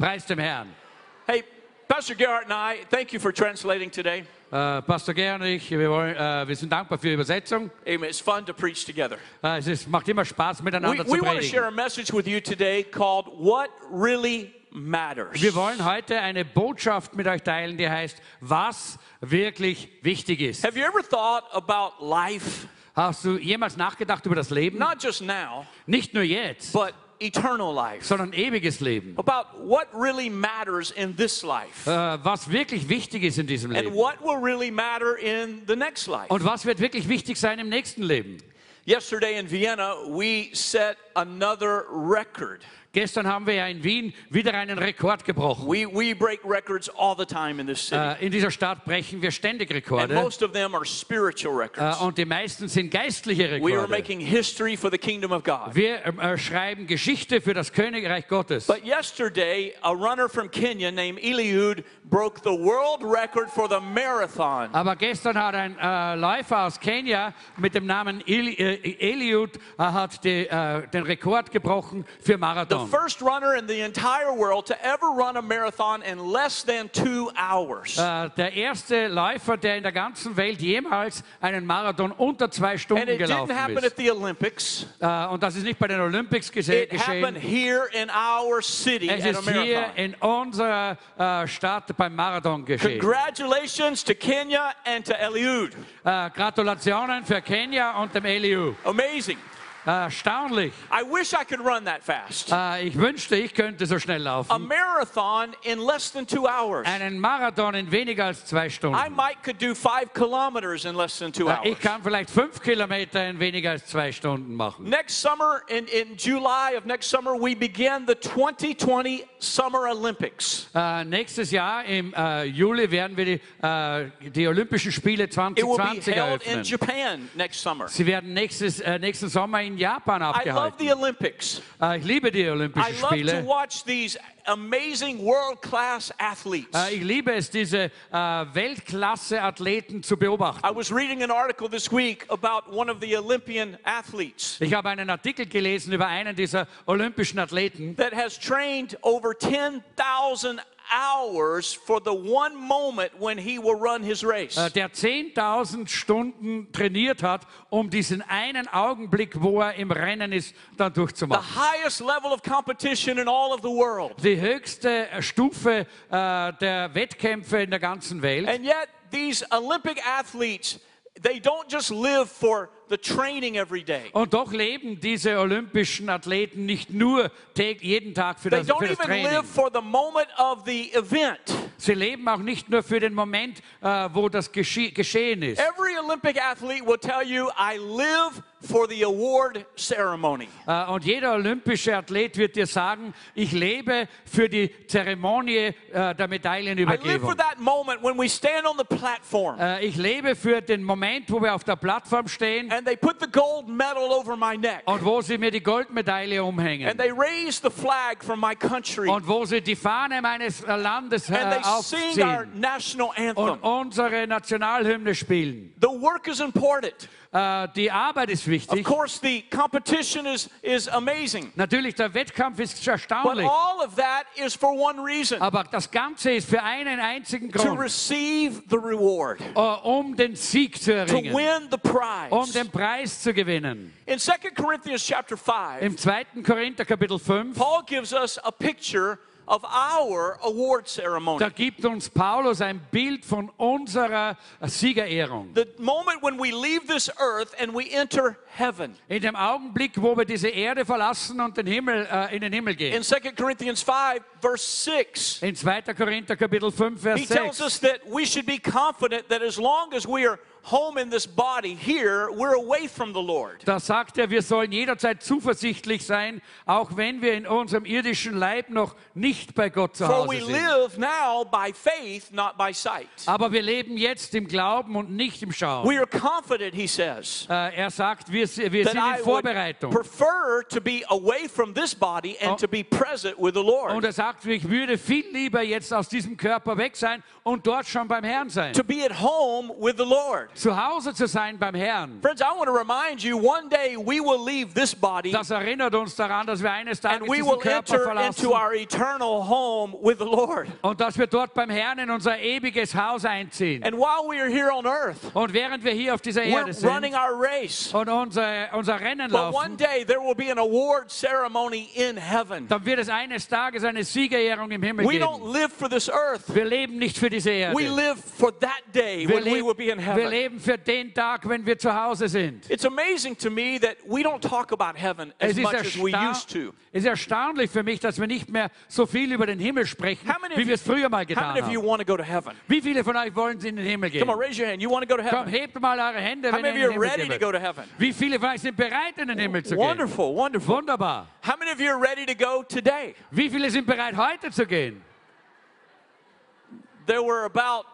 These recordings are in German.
Preis dem Herrn. Hey, Pastor Gerhard and I, thank you for translating today. Äh, Pastor Gern und ich, wir, wollen, äh, wir sind dankbar für die Übersetzung. Amen. It's fun to preach together. Äh, es ist, macht immer Spaß, We, miteinander zu we want to share predigen. a message with you today called What Really Matters. Wir wollen heute eine Botschaft mit euch teilen, die heißt, was wirklich wichtig ist. Have you ever thought about life, Hast du jemals nachgedacht über das Leben? not just now, Nicht nur jetzt, but eternal life? sondern ewiges Leben. About what really matters in this life Äh, was wirklich wichtig ist in diesem Leben. and what will really matter in the next life. Und was wird wirklich wichtig sein im nächsten Leben? Yesterday in Vienna, we set another record. Gestern haben wir ja in Wien wieder einen Rekord gebrochen. We, we break records all the time in this city. Äh, in dieser Stadt brechen wir ständig and Rekorde. most of them are spiritual records. und die meisten sind geistliche we are Rekorde. making history for the kingdom of God. Wir äh, schreiben Geschichte für das Königreich Gottes. But yesterday, a runner from Kenya named Eliud broke the world record for the marathon. Aber gestern hat ein Läufer aus Kenia mit dem Namen Eli, Eliud hat die, den Rekord gebrochen für The first runner in the entire world to ever run a marathon in less than two hours. Äh, der erste Läufer, der in der ganzen Welt jemals einen Marathon unter zwei and Stunden it didn't gelaufen happen ist. at the Olympics. Äh, und das ist nicht bei den Olympics gese It happened geschehen. here in our city Es at a ist hier in unserer äh, Stadt beim Marathon geschehen. Congratulations to Kenya and to Eliud. Gratulationen für Kenia und dem Eliud. Amazing. Erstaunlich. I wish I could run that fast. Äh, ich wünschte, ich könnte so schnell A laufen. marathon in less than two hours. Einen Marathon in weniger als zwei I Stunden. might could do five kilometers in less than two Äh, hours. ich kann vielleicht fünf Kilometer in weniger als zwei Stunden machen. Next summer, in, in July of next summer, we begin the 2020 Summer Olympics. Äh, nächstes Jahr im äh, Juli werden wir die, äh, die Olympischen Spiele It will be 2020 held in eröffnen. Japan next summer. Sie werden nächstes, äh, nächsten Sommer in Japan I love the Olympics. Äh, ich liebe die I Olympischen love to watch these amazing world class athletes. Äh, ich liebe es, diese äh, Weltklasse-Athleten zu beobachten. I was reading an article this week about one of the Olympian athletes Ich habe einen Artikel gelesen über einen dieser olympischen Athleten, that has trained over 10,000 hours for the one moment when he will run his race. äh, der 10.000 Stunden trainiert hat, um diesen einen Augenblick, wo er im Rennen ist, dann the durchzumachen. highest level of competition in all of the world. Die höchste Stufe äh, der Wettkämpfe in der ganzen Welt. And yet, these Olympic athletes, they don't just live for the training every day. Und doch leben diese olympischen Athleten nicht nur jeden Tag für They das, don't für das even Training. live for the moment of the event. Sie leben auch nicht nur für den Moment, äh, wo das gesche geschehen ist. Every Olympic athlete will tell you, I live for the award ceremony. Äh, Und jeder olympische Athlet wird dir sagen, ich lebe für die Zeremonie äh, der I live for that moment when we stand on the platform Äh, Ich lebe für den Moment, wo wir auf der Plattform stehen and they put the gold medal over my neck und wo sie mir die Goldmedaille umhängen and they raise the flag from my country und wo sie die Fahne meines Landes and they sing our aufziehen national und anthem. unsere Nationalhymne spielen. The work is important. Äh, Die Arbeit ist Of wichtig. course, the competition is, is amazing. Natürlich, der Wettkampf ist But erstaunlich. all of that is for one reason Aber das Ganze ist für einen einzigen to Grund, receive the reward, äh, um den Sieg zu to erringen, win the um prize. den Preis zu gewinnen. In 2 Corinthians chapter 5, Im 2. Korinther Kapitel 5, Paul gives us a picture of our award ceremony. da gibt uns Paulus ein Bild von unserer Siegerehrung. The moment when we leave this earth and we enter heaven. In dem Augenblick, wo wir diese Erde verlassen und den Himmel, äh, in den Himmel In 2 Corinthians 5, verse 6, In 2. Korinther Kapitel 5, Vers he tells us that we should be confident that as long as we are home in this body here, we're away from the Lord. Da sagt er, wir sollen jederzeit zuversichtlich sein, auch wenn wir in unserem irdischen Leib noch nicht bei Gott zu For we Hause sind. live now by faith, not by sight. Aber wir leben jetzt im Glauben und nicht im Schauen. We are confident, he says, Äh, er sagt, wir, wir that sind I in would Vorbereitung. prefer to be away from this body and Oh. to be present with the Und Lord. er sagt, ich würde viel lieber jetzt aus diesem Körper weg sein und dort schon beim Herrn sein. To be at home with the Lord. Zu Hause zu sein beim Herrn. Friends, I want to remind you one day we will leave this body Das erinnert uns daran, dass wir eines Tages we diesen Körper verlassen into our eternal home with the Lord. und dass wir dort beim Herrn in unser ewiges Haus einziehen. And while we are here on earth, Und während wir hier auf dieser Erde we're running sind our race. und unser, unser Rennen But one laufen, day there will be an award ceremony in heaven. dann wird es eines Tages eine Siegerehrung im Himmel We don't geben. live for this earth. Wir leben nicht für diese Erde. We live for that day Wir, when we will be in heaven. Leben für den Tag, wenn wir zu Hause sind. It's amazing to me that we don't talk about heaven as much as we used to. es ist erstaunlich für mich, dass wir nicht mehr so viel über den Himmel sprechen, wie wir es früher mal getan haben. want to go to heaven? Wie viele von euch wollen in den Himmel gehen? Come on, raise your hand. You want to go to Komm, heaven? hebt mal eure Hände, wenn ihr in den are Himmel ready to gehen go to heaven? Wie viele von euch sind bereit, in den Himmel zu gehen? Wonderful, wonderful. Wunderbar. How many of you are ready to go today? Wie viele sind bereit, heute zu gehen? There were about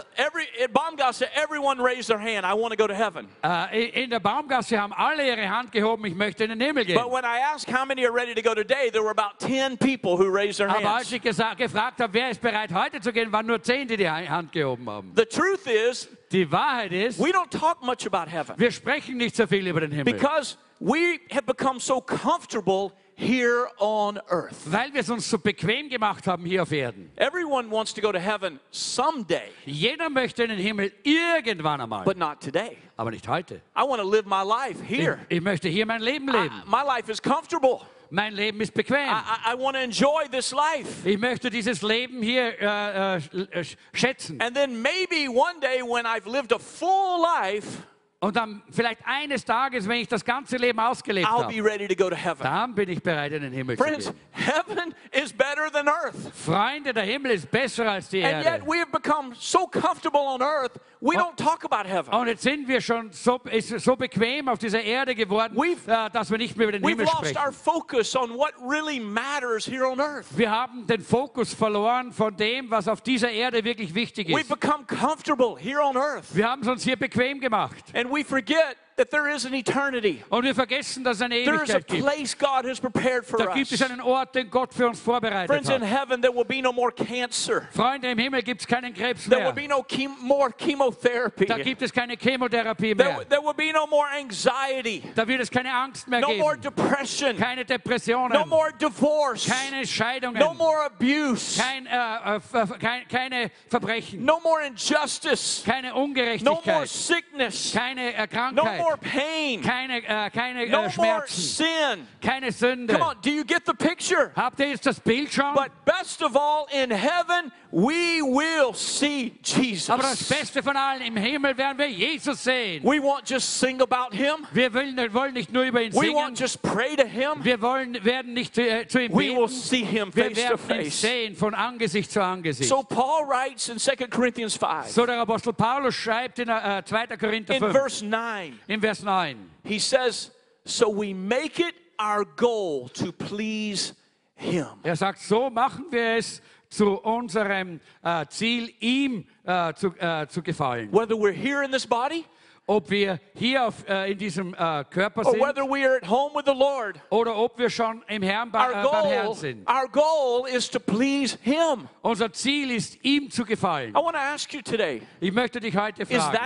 the, every Baumgasse, everyone raised their hand. I want to go to heaven. Äh, in der Baumgasse haben alle ihre Hand gehoben, ich möchte in den Himmel gehen. But when I asked how many are ready to go today, there were about 10 people who raised their Aber als hands. ich gesa- gefragt habe, wer ist bereit, heute zu gehen, waren nur zehn, die die Hand gehoben haben. The truth is, Die Wahrheit ist, we don't talk much about heaven wir sprechen nicht so viel über den Himmel. because we have become so comfortable here on earth. Weil wir es uns so bequem gemacht haben hier auf Erden. Everyone wants to go to heaven someday, Jeder möchte in den Himmel irgendwann einmal, but not today. aber nicht heute. I want to live my life Ich, here. ich möchte hier mein Leben I- leben. my life is comfortable. Mein Leben ist bequem. I, I, I want to enjoy this life. Ich möchte dieses Leben hier äh, äh, äh, sch- schätzen. And then maybe one day when I've lived a full life, Und dann vielleicht eines Tages, wenn ich das ganze Leben ausgelebt I'll be habe, ready to go to heaven. dann bin ich bereit, in den Himmel zu Friends, gehen. heaven is better than earth. Freunde, der Himmel ist besser als die And Erde. yet we have become so comfortable on earth, we don't talk about heaven. Und jetzt sind wir schon so, ist so bequem auf dieser Erde geworden, We've- äh, dass wir nicht mehr über den We've Himmel lost sprechen. our focus on what really matters here on earth. Wir haben den Fokus verloren von dem, was auf dieser Erde wirklich wichtig We've ist. become comfortable here on earth. Wir haben es uns hier bequem gemacht. And we forget that there is an eternity. Und wir vergessen, dass es eine There is a gibt. place God has prepared for Da gibt us. es einen Ort, den Gott für uns vorbereitet Friends, in heaven there will be no more cancer. Freunde, im Himmel gibt es keinen Krebs There will be no chem- more chemotherapy. Da gibt es keine Chemotherapie There, mehr. there will be no more anxiety. Da wird es keine Angst mehr No more geben. depression. Keine Depressionen. No more divorce. Keine Scheidungen. No more abuse. Kein, äh, äh, kein, keine Verbrechen. No more injustice. Keine No more sickness. Keine äh, No. More pain. Keine, äh, keine No äh, Schmerzen. sin. Keine Sünde. Come on, do you get the picture? Habt ihr jetzt das Bild schon? But best of all, in heaven, we will see Jesus. Aber das. Beste von allen, im Himmel werden wir Jesus sehen. We won't just sing about him. Wir wollen, wollen nicht nur über ihn We singen. won't just pray to him. Wir wollen, werden nicht zu, äh, zu ihm We will see him Wir face to werden ihn face. sehen von Angesicht zu Angesicht. So Paul writes in 2 Corinthians 5, So der Apostel Paulus schreibt in äh, 2. Korinther in verse 9, in Vers 9. he says, So we make it our goal to please him. Er sagt, so machen wir es zu unserem äh, Ziel, ihm äh, zu, äh, zu gefallen. Whether we're here in this body Ob wir hier auf, äh, in diesem äh, Körper sind Lord, oder ob wir schon im Herrn, bei, äh, beim Herrn sind. Unser Ziel ist, ihm zu gefallen. Today, Ich möchte dich heute fragen,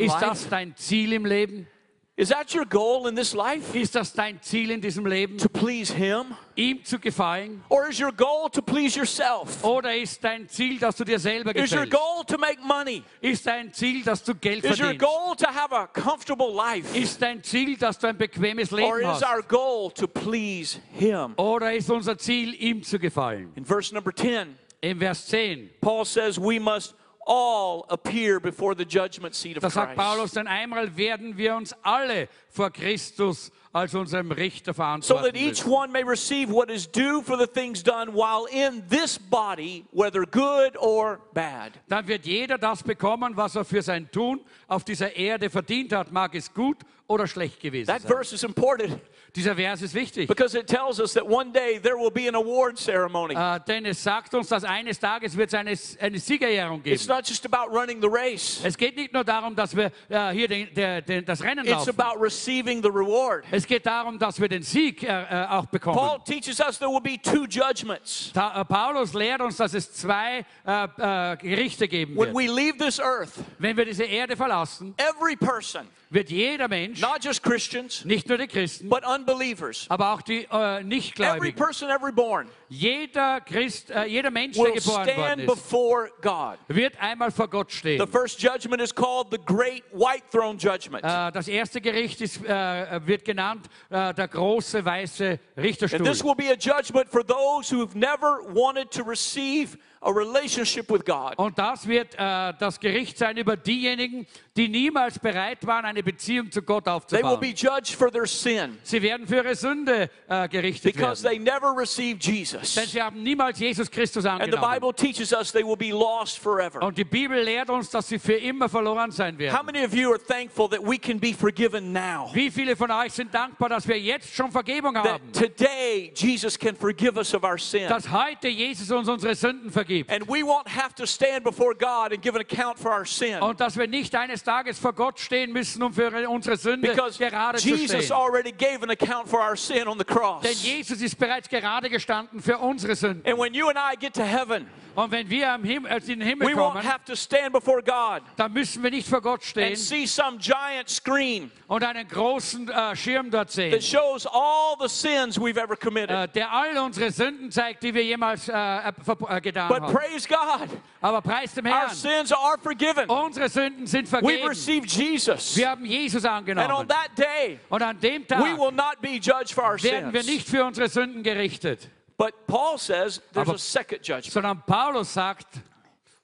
ist life? das dein Ziel im Leben? Is that your goal in this life? Ist das dein Ziel in diesem Leben, To please him? ihm zu gefallen? Or is your goal to please yourself? Oder ist dein Ziel, dass du dir selber Is your goal to make money? Ist dein Ziel, dass du Geld Is your goal to have a comfortable life? Ist dein Ziel, dass du ein bequemes Or Leben is our goal to please him? Oder ist unser Ziel, ihm zu gefallen? In verse number 10, In Vers 10, Paul says we must all appear before the judgment seat da of sagt Paulus, Christ. denn einmal werden wir uns alle vor Christus als unserem Richter So verantworten that each one may receive what is due for the things done while in this body, whether good or bad. Dann wird jeder das bekommen, was er für sein Tun auf dieser Erde verdient hat, mag es gut oder schlecht gewesen That sein. verse is important Dieser Vers ist wichtig, because it tells us that one day there will be an award ceremony. äh, denn es sagt uns, dass eines Tages wird es eine, eine Siegerehrung geben. Not just about running the race, Es geht nicht nur darum, dass wir äh, hier den, der, den, das Rennen it's laufen. about receiving the reward. Es geht darum, dass wir den Sieg äh, äh, auch bekommen. Paul teaches us there will be two judgments. Ta äh, Paulus lehrt uns, dass es zwei äh, äh, Gerichte geben When wird. we leave this earth, Wenn wir diese Erde verlassen, every person, wird jeder Mensch, not just Christians, nicht nur die Christen, but unbelievers, aber auch die äh, every Nichtgläubigen, person ever born jeder Christ, äh, jeder Mensch, der will geboren worden stand ist, before God. wird einmal vor Gott stehen. The first judgment is called the Great White Throne Judgment. Äh, das erste Gericht ist, äh, wird genannt äh, der große weiße And Richterstuhl. this will be a judgment for those who've never wanted to receive a relationship with God. Und das wird äh, das Gericht sein über diejenigen, die niemals bereit waren, eine Beziehung zu Gott They will aufzubauen. be judged for their sin Sie werden für ihre Sünde äh, gerichtet because werden. they never received Denn Jesus. sie haben niemals Jesus Christus And the angenommen. Bible teaches us they will be lost forever. Und die Bibel lehrt uns, dass sie für immer verloren sein How werden. many of you are thankful that we can be forgiven now? Wie viele von euch sind dankbar, dass wir jetzt schon Vergebung haben? That today Jesus can forgive us of our sin. Dass heute Jesus uns unsere Sünden vergibt. And we won't have to stand before God and give an account for our sin. Und dass wir nicht eines Tages vor Gott stehen müssen, um für unsere Sünde Because gerade zu Jesus stehen. already gave an account for our sin on the cross. Denn. Jesus ist bereits gerade gestanden für unsere Sünden. And when you and I get to heaven, Und wenn wir am Himmel, äh, in den Himmel we won't have to stand before God dann müssen wir nicht vor Gott stehen and see some giant screen und einen großen äh, Schirm dort sehen, that shows all the sins we've ever committed. äh, der all unsere Sünden zeigt, die wir jemals äh, äh, ver- äh, getan But haben. praise God, Aber preis dem our Herrn, sins are forgiven. unsere Sünden sind We've vergeben. received Jesus. Wir haben Jesus And on angenommen. that day, Und an dem we will not be judged for our werden wir sins. nicht für unsere Sünden gerichtet, But Paul says there's Aber- a second judgment. sondern Paulus sagt,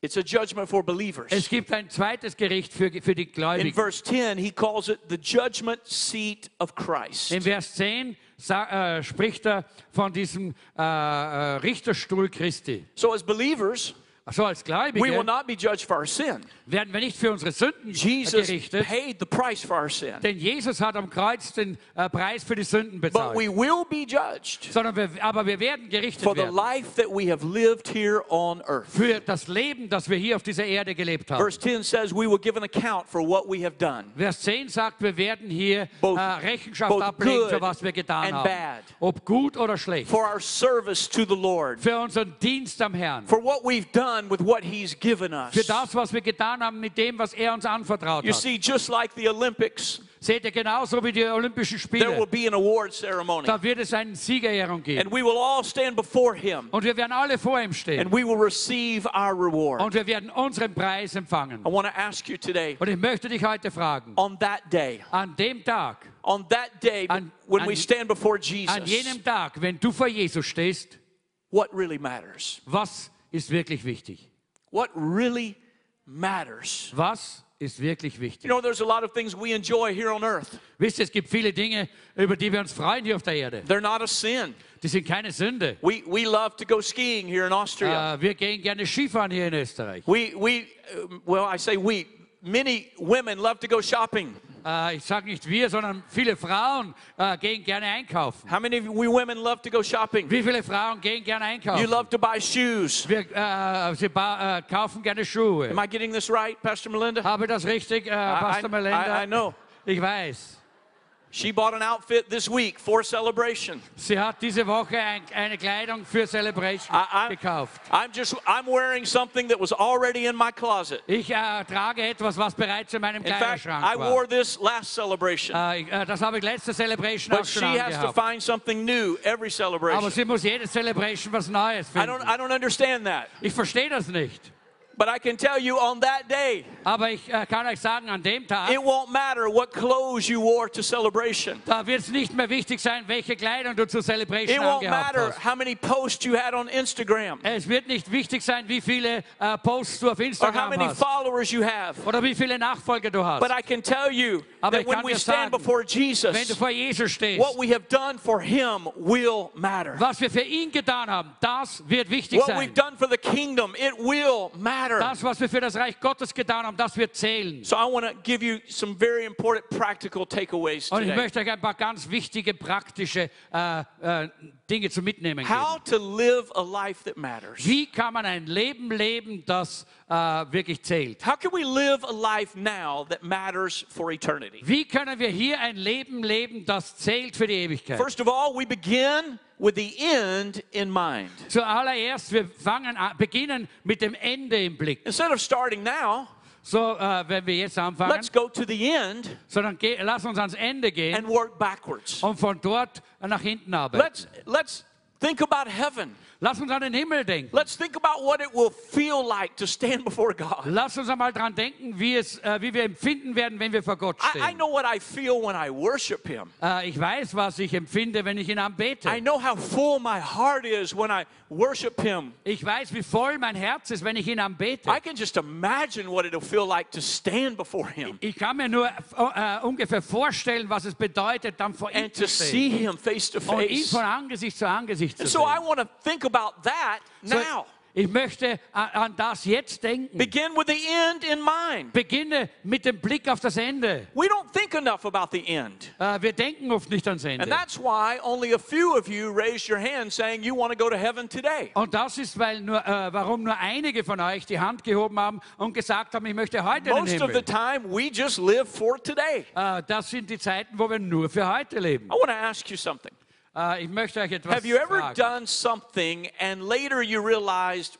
It's a judgment for es believers. gibt ein zweites Gericht für, für die In verse 10, he calls it the judgment seat of Christ. In Vers 10 sa- äh, spricht er von diesem äh, äh, Richterstuhl Christi. So, as believers, So als we will not be judged for our sin. werden wir nicht für unsere Sünden Jesus gerichtet, paid the price for our sin. denn Jesus hat am Kreuz den äh, Preis für die Sünden bezahlt. But we will be judged Sondern wir, aber wir werden gerichtet for the werden life that we have lived here on earth. für das Leben, das wir hier auf dieser Erde gelebt haben. Verse 10 says we will give an account for what we have done. Vers 10 sagt, wir werden hier Both- äh, Rechenschaft both ablegen, für was wir getan and haben. bad. Ob gut oder schlecht. For our service to the Lord. Für unseren Dienst am Herrn. For what we've done with what He's given us. Für das, was wir getan haben mit dem, was er uns anvertraut You hat. see, just like the Olympics, Seht ihr, genauso wie die Olympischen there will Spiele, be an award ceremony. da wird es eine Siegerehrung geben. And we will all stand before Him Und wir werden alle vor ihm stehen. and we will receive our reward. Und wir werden unseren Preis empfangen. I want to ask you today Und ich möchte dich heute fragen, on that day, an dem Tag, on that day An- when an- we stand before an Jesus, jenem Tag, wenn du vor Jesus stehst, what really matters? was ist wirklich wichtig? What really matters? Was ist wirklich You know, there's a lot of things we enjoy here on earth. Wisst ihr, es gibt viele Dinge, über die wir uns freuen hier auf der Erde. They're not a sin. Die sind keine Sünde. We, we love to go skiing here in Austria. Äh, wir gehen gerne Skifahren hier in Österreich. we, we uh, well, I say we, many women love to go shopping. Äh, ich sage nicht wir, sondern viele Frauen äh, gehen gerne einkaufen. How many of we women love to go shopping? Wie viele Frauen gehen gerne einkaufen? You love to buy shoes. Wir, äh, sie äh, kaufen gerne Schuhe. Am I getting this right, Pastor Melinda? Habe das richtig, äh, Pastor I, Melinda? I, I know. Ich weiß. She bought an outfit this week for celebration. Sie hat diese Woche ein, eine Kleidung für Celebration I, I, gekauft. I'm just I'm wearing something that was already in my closet. Ich äh, trage etwas, was bereits in meinem In fact, Kleiderschrank I war. wore this last celebration. Äh, äh, das habe ich letzte Celebration auch But she schon has to find something new every celebration. Aber sie muss jede Celebration was Neues finden. I don't. I don't understand that. Ich verstehe das nicht. But I can tell you on that day, Aber ich äh, kann euch sagen, an dem Tag, it won't matter what clothes you wore to celebration. da wird es nicht mehr wichtig sein, welche Kleidung du zur Celebration It won't angehabt matter hast. how many posts you had on Instagram Es wird nicht wichtig sein, wie viele äh, Posts du auf or how Instagram many hast followers you have. oder wie viele Nachfolger du hast. But I can tell you Aber that ich when kann we dir stand sagen, before Wenn du Jesus, vor Jesus stehst, what we have done for him will matter. was wir für ihn getan haben, das wird wichtig What sein. we've done for the kingdom, it will matter. Das, was wir für das Reich Gottes getan haben, das wird zählen. So I want to give you some very important practical takeaways Und ich today. möchte euch ein paar ganz wichtige, praktische äh, äh, Dinge zum Mitnehmen geben. Wie kann man ein Leben leben, das äh, wirklich zählt? Wie können wir hier ein Leben leben, das zählt für die Ewigkeit? First of all, we begin with the end in mind. Zuallererst, wir fangen an, beginnen mit dem Ende im Blick. Instead of starting now, So, äh, wenn wir jetzt anfangen, let's go to the end sondern geh, lass uns ans Ende gehen and work backwards. und von dort nach hinten er arbeiten. Let's let's think about heaven. Lass uns an den Himmel denken. Let's think about what it will feel like to stand before God. Lass uns einmal dran denken, wie, es, äh, wie wir empfinden werden, wenn wir vor Gott I, I know what I feel when I worship Him. Äh, ich weiß, was ich empfinde, wenn ich ihn anbete. I know how full my heart is when I worship Him. Ich weiß, wie voll mein Herz ist, wenn ich ihn anbete. I can just imagine what it'll feel like to stand before Him Ich kann mir nur äh, ungefähr vorstellen, was es bedeutet, dann vor ihm and zu to see Him face to und ihn face. von Angesicht zu Angesicht zu And so I want to think about that So, now. ich möchte an, das jetzt denken. Begin with the end in mind. Beginne mit dem Blick auf das Ende. We don't think enough about the end. Äh, wir denken oft nicht ans Ende. And that's why only a few of you raised your hand saying you want to go to heaven today. Und das ist, weil nur, äh, warum nur einige von euch die Hand gehoben haben und gesagt haben, ich möchte heute in den Himmel. Most of the time, we just live for today. Äh, das sind die Zeiten, wo wir nur für heute leben. I want to ask you something. Ich möchte euch etwas Have you ever done something and later you realized,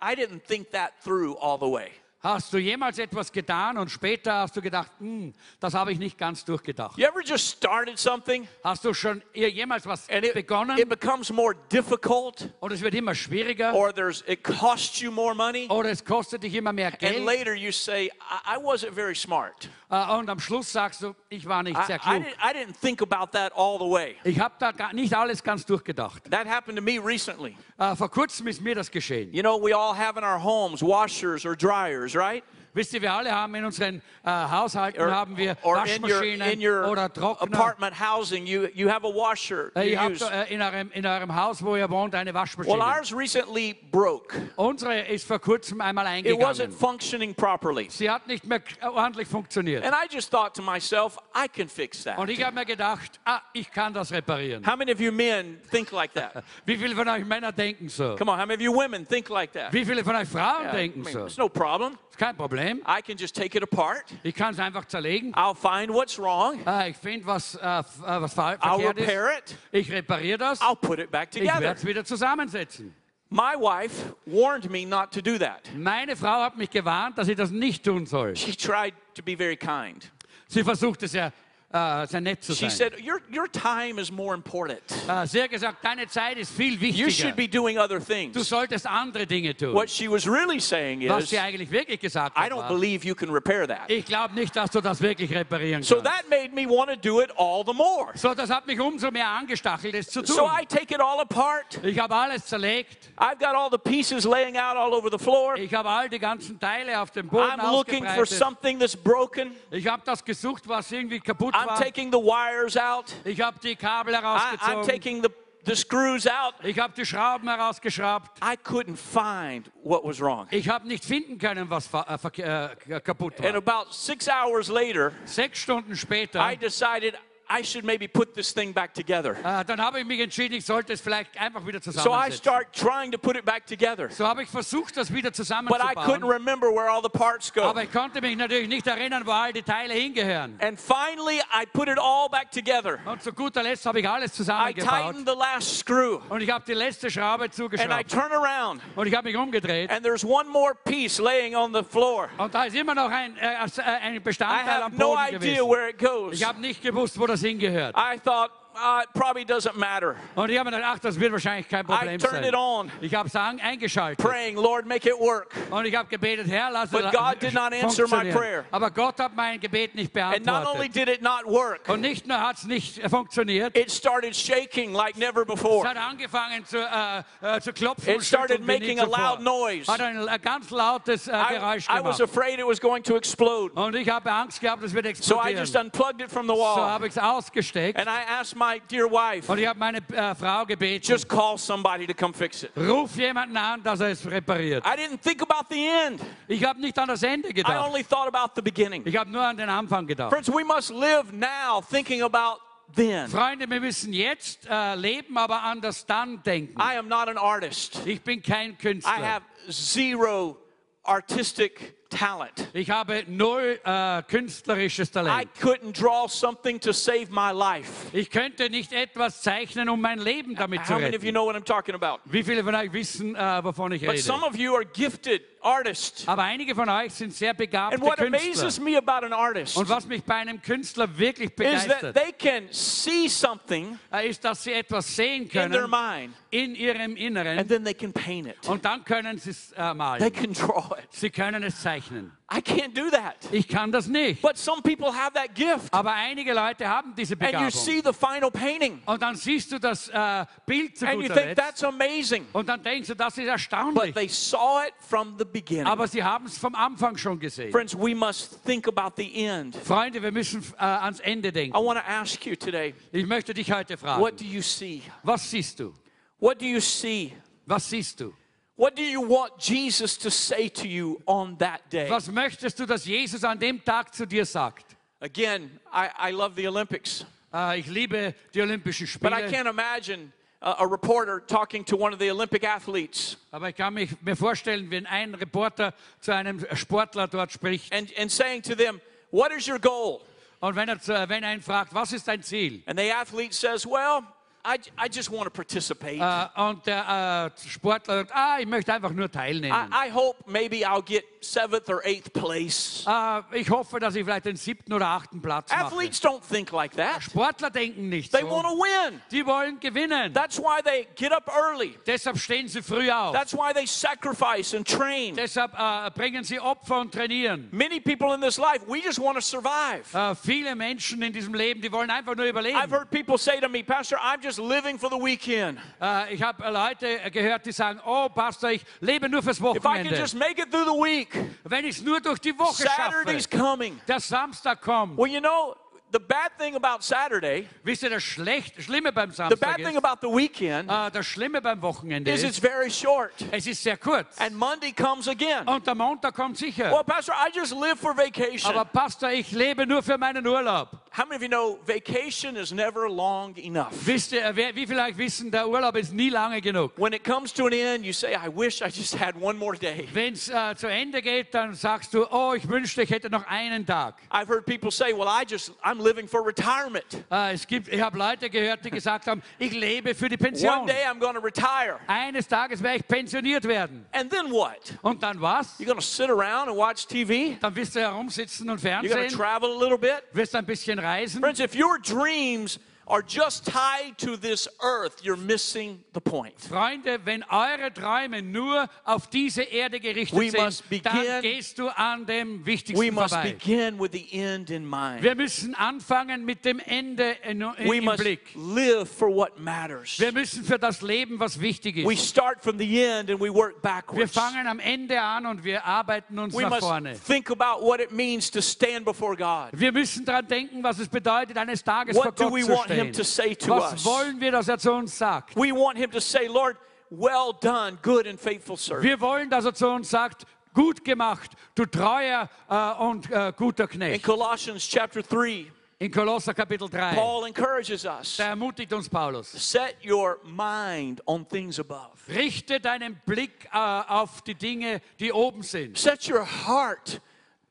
I didn't think that through all the way? Hast du jemals etwas getan und später hast du gedacht, hm, das habe ich nicht ganz durchgedacht? You ever just started something Hast du schon jemals was and it, begonnen it becomes more difficult und es wird immer schwieriger or there's it costs you more money oder es kostet dich immer mehr and Geld later you say, I, I wasn't very smart. äh, und am Schluss sagst du, ich war nicht I, sehr I, klug. didn't, I didn't think about that all the way. Ich habe da nicht alles ganz durchgedacht. That happened to me recently. Äh, vor kurzem ist mir das geschehen. You know, we all have in our homes washers or dryers, right? Wisst ihr, wir alle haben in unseren äh, Haushalten Or, haben wir or in your, Waschmaschinen in your oder Trockner. apartment housing, you, you have a washer Äh, ihr habt äh, in, eurem, in eurem Haus, wo ihr wohnt, eine Well, Waschmaschine. ours recently broke. Unsere ist vor kurzem einmal It wasn't eingegangen. functioning properly. Sie hat nicht mehr ordentlich funktioniert. And I just thought to myself, I can fix that. Und ich habe mir gedacht, ah, ich kann das reparieren. How many of you men think like that? Wie viele von euch Männer denken so? Come on, how many of you women think like that? Wie viele von euch Frauen Yeah, I denken mean, so? It's no problem. Kein Problem. I can just take it apart. Ich kann es einfach zerlegen. I'll find what's wrong. Ah, ich finde, was, äh, was ver I'll ist. it. Ich repariere das. I'll put it back Ich werde together. es wieder zusammensetzen. My wife warned me not to do that. Meine Frau hat mich gewarnt, dass ich das nicht tun soll. She tried to be very kind. Sie versuchte sehr, Uh, äh, nett zu She sein. said, your, your time is more important. Äh, sie hat gesagt, deine Zeit ist viel You should be doing other Du things. solltest andere Dinge tun. What she was really saying Was is, sie eigentlich wirklich gesagt I hat, don't war, believe you can repair that. ich glaube nicht, dass du das wirklich reparieren So kannst. that made me want to do it all the more. So, das hat mich umso mehr angestachelt, es zu So. I take it all apart. Ich habe alles zerlegt. I've got all the pieces laying out all over the floor. Ich habe all die ganzen Teile auf dem Boden I'm looking for ausgebreitet. something that's broken. Ich habe das gesucht, was irgendwie kaputt I'm taking the wires out. Ich habe die Kabel I, I'm taking the, the screws out. Ich habe die Schrauben herausgeschraubt. I couldn't find what was wrong. Ich habe nicht finden können, was fa- äh, verke- äh, And about six hours later, Sechs Stunden später, I decided I should maybe put this thing back together. äh, dann habe ich mich entschieden, ich sollte es vielleicht einfach wieder So I zusammensetzen. start trying to put it back together. So habe ich versucht, das wieder But I couldn't zusammenzubauen. remember where all the parts go. Aber ich konnte mich natürlich nicht erinnern, wo all die Teile hingehören. And finally, I put it all back together. Und zu guter Letzt habe ich alles I zusammengebaut. tightened the last screw. Und ich habe die letzte Schraube And I zugeschraubt. turn around, Und ich habe mich umgedreht. and there's one more piece laying on the floor. Und da ist immer noch ein, äh, äh, ein I Bestandteil am have no Boden idea gewesen. where it goes. Ich habe nicht gewusst, wo das hingehört. I thought, uh, it probably doesn't matter. Und ich habe gedacht, ach, das wird wahrscheinlich kein I Problem turned sein. it on, Ich habe es an- eingeschaltet. praying, Lord, make it work. Und ich habe gebetet, Herr, lass But es God did not answer my prayer. Aber Gott hat mein Gebet nicht And not only did it not work, Und nicht nur hat es nicht äh, funktioniert, it started shaking like never es before. hat angefangen zu, äh, äh, zu klopfen It started schütteln wie nie making a loud noise. Hat ein, ganz lautes äh, I, Geräusch I was afraid it was going to explode. Und ich habe Angst gehabt, es wird So I just unplugged it from the So wall. habe ich es ausgesteckt And I asked my my dear wife, Und ich habe meine äh, Frau gebeten, just call somebody to come fix it. ruf jemanden an, dass er es repariert. I didn't think about the end. Ich habe nicht an das Ende gedacht. I only thought about the beginning. Ich habe nur an den Anfang gedacht. Friends, we must live now thinking about then. Freunde, wir müssen jetzt äh, leben, aber an das Dann denken. I am not an artist. Ich bin kein Künstler. I have zero artistic talent. Ich habe null äh, künstlerisches I Talent. couldn't draw something to save my life. Ich könnte nicht etwas zeichnen, um mein Leben damit zu How many of you retten. know what I'm talking about? Wie viele von euch wissen, äh, wovon ich But some rede? of you are gifted artists. Aber einige von euch sind sehr begabte And what Künstler. amazes me about an artist Und was mich bei einem Künstler wirklich is that begeistert, they can see something äh, ist, dass sie etwas sehen in their können mind in ihrem and Inneren then they can paint it. und dann können sie es äh, They malen. can draw it. Sie können es zeichnen. I can't do that. Ich kann das nicht. But some people have that gift. Aber einige Leute haben diese And you Begabung. see the final painting Und dann siehst du das äh, Bild zu and you think Letzt. that's amazing. Und dann denkst du, das ist But erstaunlich. they saw it from the beginning. Aber sie haben es vom Anfang schon gesehen. Friends, we must think about the end. Freunde, wir müssen äh, ans Ende I denken. want to ask you today Ich möchte dich heute what fragen, do you see? was siehst du? What do you see? Was siehst du? What do you want Jesus to say to you on that day? Was möchtest du, dass Jesus an dem Tag zu dir sagt? Again, I, I love the Olympics, Äh, ich liebe die Olympischen Spiele. but I can't imagine a, a reporter talking to one of the Olympic athletes aber ich kann mich, mir vorstellen, wenn ein Reporter zu einem Sportler dort spricht and, and saying to them, What is your goal? und wenn er, zu, wenn er ihn fragt, was ist dein Ziel? And the athlete says, Well, I, I just want to participate. Äh, und der äh, Sportler sagt, ah, ich möchte einfach nur teilnehmen. I, I hope maybe I'll get seventh or eighth place. Uh, äh, ich hoffe, dass ich vielleicht den siebten oder achten Platz mache. Athletes don't think like that. Sportler denken nicht They want so. to win. Die wollen gewinnen. That's why they get up early. Deshalb stehen sie früh auf. That's why they sacrifice and train. Deshalb uh, äh, bringen sie Opfer und trainieren. Many people in this life, we just want to survive. Äh, viele Menschen in diesem Leben, die wollen einfach nur überleben. I've heard people say to me, Pastor, I'm just living for the weekend. Äh, ich habe Leute gehört, die sagen, oh Pastor, ich lebe nur fürs If I can Wochenende. just make it through the week, Wenn ich es nur durch die Woche Saturday's schaffe, coming. der Samstag kommt. Well, you know, the bad thing about Saturday, Wisst ihr, das Schlecht, Schlimme beim the Samstag bad ist, thing about the weekend äh, das Schlimme beim Wochenende is it's very short. es ist sehr kurz. And Monday comes again. Und der Montag kommt sicher. Well, Pastor, I just live for vacation. Aber Pastor, ich lebe nur für meinen Urlaub. How many of you know vacation is never long enough? Wisst ihr, wie vielleicht wissen, der Urlaub ist nie lange genug. When it comes to an end, you say, I wish I just had one more day. Wenn es äh, zu Ende geht, dann sagst du, oh, ich wünschte, ich hätte noch einen Tag. I've heard people say, Well, I just, I'm living for retirement. Äh, es gibt, ich habe Leute gehört, die gesagt haben, ich lebe für die One day I'm going to retire. Eines Tages werde ich pensioniert werden. And then what? Und dann was? You're going to sit around and watch TV? Dann wirst du herumsitzen und You're going to Fernsehen, travel a little bit? wirst ein bisschen Friends, if your dreams are just tied to this earth, you're missing the point. Freunde, wenn eure Träume nur auf diese Erde gerichtet We sind, begin- dann gehst du an dem We Wichtigsten must vorbei. begin with the end in mind. Wir müssen anfangen mit dem Ende in, in, We im must Blick. live for what matters. Wir müssen für das leben, was wichtig We ist. start from the end and we work Wir backwards. fangen am Ende an und wir arbeiten uns We nach must vorne. think about what it means to stand before God. Wir müssen daran denken, was es bedeutet, eines Tages What vor we Gott zu want him to say to Was wollen wir, dass er zu uns sagt? We want him to say, Lord, well done, good and faithful servant. Wir wollen, dass er zu uns sagt, gut gemacht, du treuer äh, und äh, guter In Knecht. Colossians chapter 3, In Kolosser Kapitel 3, Paul encourages us da ermutigt uns Paulus. set your mind on things above. Richte deinen Blick äh, auf die Dinge, die oben sind. Set your heart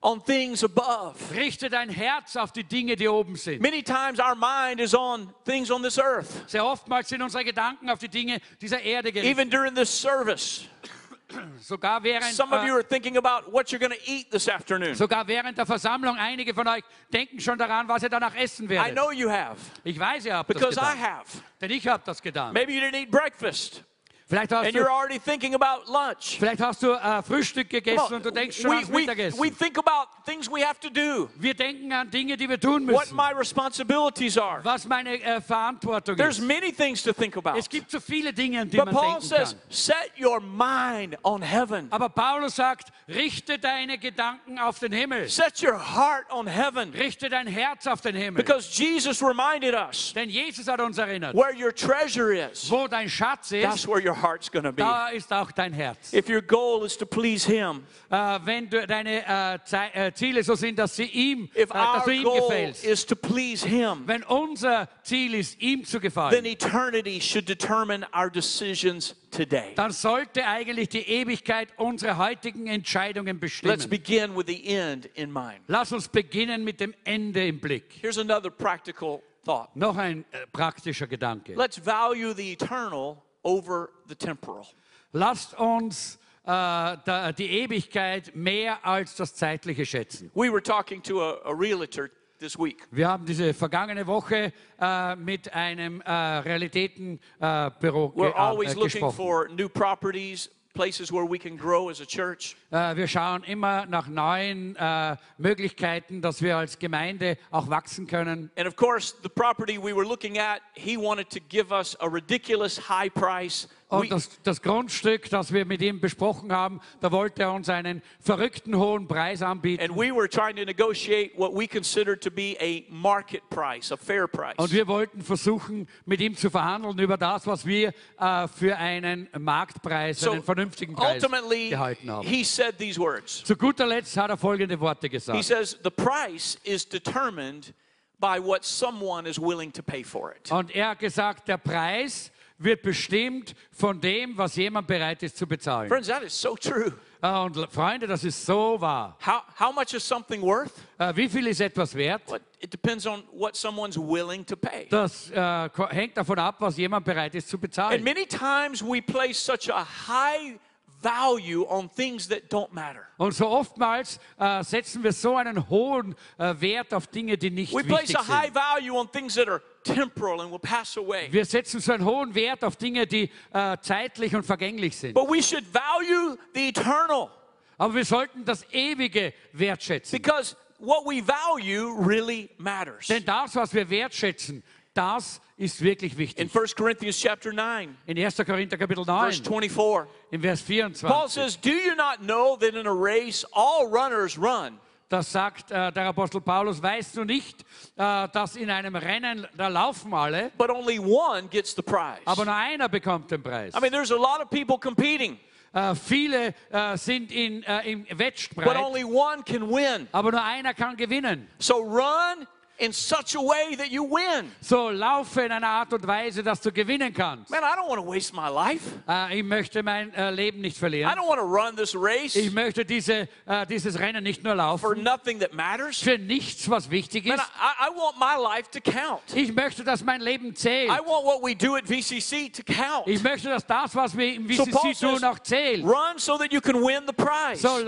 on things above. Richte dein Herz auf die Dinge, die oben sind. Many times our mind is on things on this earth. Sehr oftmals sind unsere Gedanken auf die Dinge dieser Erde gerichtet. Even during this service, Sogar während, some of you are thinking about what you're going to eat this afternoon. sogar während der Versammlung, einige von euch denken schon daran, was ihr danach essen I werdet. know you have Ich weiß, ihr habt das because I getan. have. Denn ich habe das getan. Maybe you didn't eat breakfast. Vielleicht hast and du, you're already thinking about lunch. vielleicht hast du äh, Frühstück gegessen on, und du denkst schon we, we, Mittagessen. we think about things we have to do, Wir denken an Dinge, die wir tun what my responsibilities are. Was meine äh, Verantwortung There's ist. many things to think about. Es gibt so viele Dinge, an die But man Paul denken says, kann. set your mind on heaven. Aber Paulus sagt, richte deine Gedanken auf den Himmel. Set your heart on heaven. Richte dein Herz auf den Himmel. Because Jesus reminded us Denn Jesus hat uns erinnert, where your treasure is, wo dein Schatz that's where your heart's going to be. da ist auch dein Herz. If your goal is to please Him, Äh, wenn du, deine äh, äh Ziele so sind, dass, sie ihm, if äh, dass our du ihm goal gefällst. is to please Him, Wenn unser Ziel ist, ihm zu then eternity should determine our decisions today. dann sollte eigentlich die Ewigkeit unsere heutigen Entscheidungen Let's begin with the end in mind. Lass uns beginnen mit dem Ende im Blick. Here's another practical thought. Noch ein äh, praktischer Gedanke. Let's value the eternal over the temporal. Lasst uns da, die Ewigkeit mehr als das Zeitliche schätzen. We were talking to a, a realtor this week. Wir haben diese vergangene Woche äh, mit einem äh, Realitätenbüro äh, We're always looking gesprochen. for new properties, places where we can grow as a church. Äh, wir schauen immer nach neuen äh, Möglichkeiten, dass wir als Gemeinde auch wachsen können. And of course, the property we were looking at, he wanted to give us a ridiculous high price. Und das, das Grundstück, das wir mit ihm besprochen haben, da wollte er uns einen verrückten hohen Preis anbieten. and we were trying to negotiate what we considered to be a market price, a fair price. Und wir wollten versuchen, mit ihm zu verhandeln über das, was wir äh, für einen Marktpreis, So einen vernünftigen Preis ultimately, gehalten haben. he said these words. Zu guter Letzt hat er folgende Worte He gesagt. says, The price is determined by what someone is willing to pay for it. Und er hat gesagt, der Preis wird bestimmt von dem, was jemand bereit ist zu bezahlen. Friends, that is so true. Äh, Und Freunde, das ist so wahr. How, how much is something worth? Äh, Wie viel ist etwas wert? Well, it depends on what someone's willing to pay. Das äh, hängt davon ab, was jemand bereit ist zu And bezahlen. many times we place such a high value on things that don't matter. Und so oftmals äh, setzen wir so einen hohen äh, Wert auf Dinge, die nicht We place wichtig a high sind. value on things that are temporal and will pass away. Wir setzen so einen hohen Wert auf Dinge, die äh, zeitlich und vergänglich sind. But we should value the eternal Aber wir sollten das Ewige wertschätzen. because what we value really matters. Denn das, was wir wertschätzen, das ist wirklich In wichtig. 1 Corinthians chapter 9, In 1. Korinther Kapitel verse 9, 24, im Vers Paul 24, says, Do you not know that in a race all runners run, das sagt äh, der Apostel Paulus, weißt du nicht, äh, dass in einem Rennen, da laufen alle, but only one gets the prize? aber nur einer bekommt den Preis. I mean, there's a lot of people competing, Äh, viele äh, sind in, äh, im but Wettstreit, only one can win. aber nur einer kann gewinnen. So run in such a way that you win. So laufe in einer Art und Weise, dass du gewinnen kannst. Man, I don't want to waste my life. Äh, ich möchte mein äh, Leben nicht verlieren. I don't want to run this race Ich möchte diese, äh, dieses Rennen nicht nur laufen. for nothing that matters. für nichts, was wichtig Man, ist. I, I want my life to count. Ich möchte, dass mein Leben zählt. I want what we do at VCC to count. Ich möchte, dass das, was wir im So Paul VCC tun, says, auch zählt. Run so that you can win the prize. So,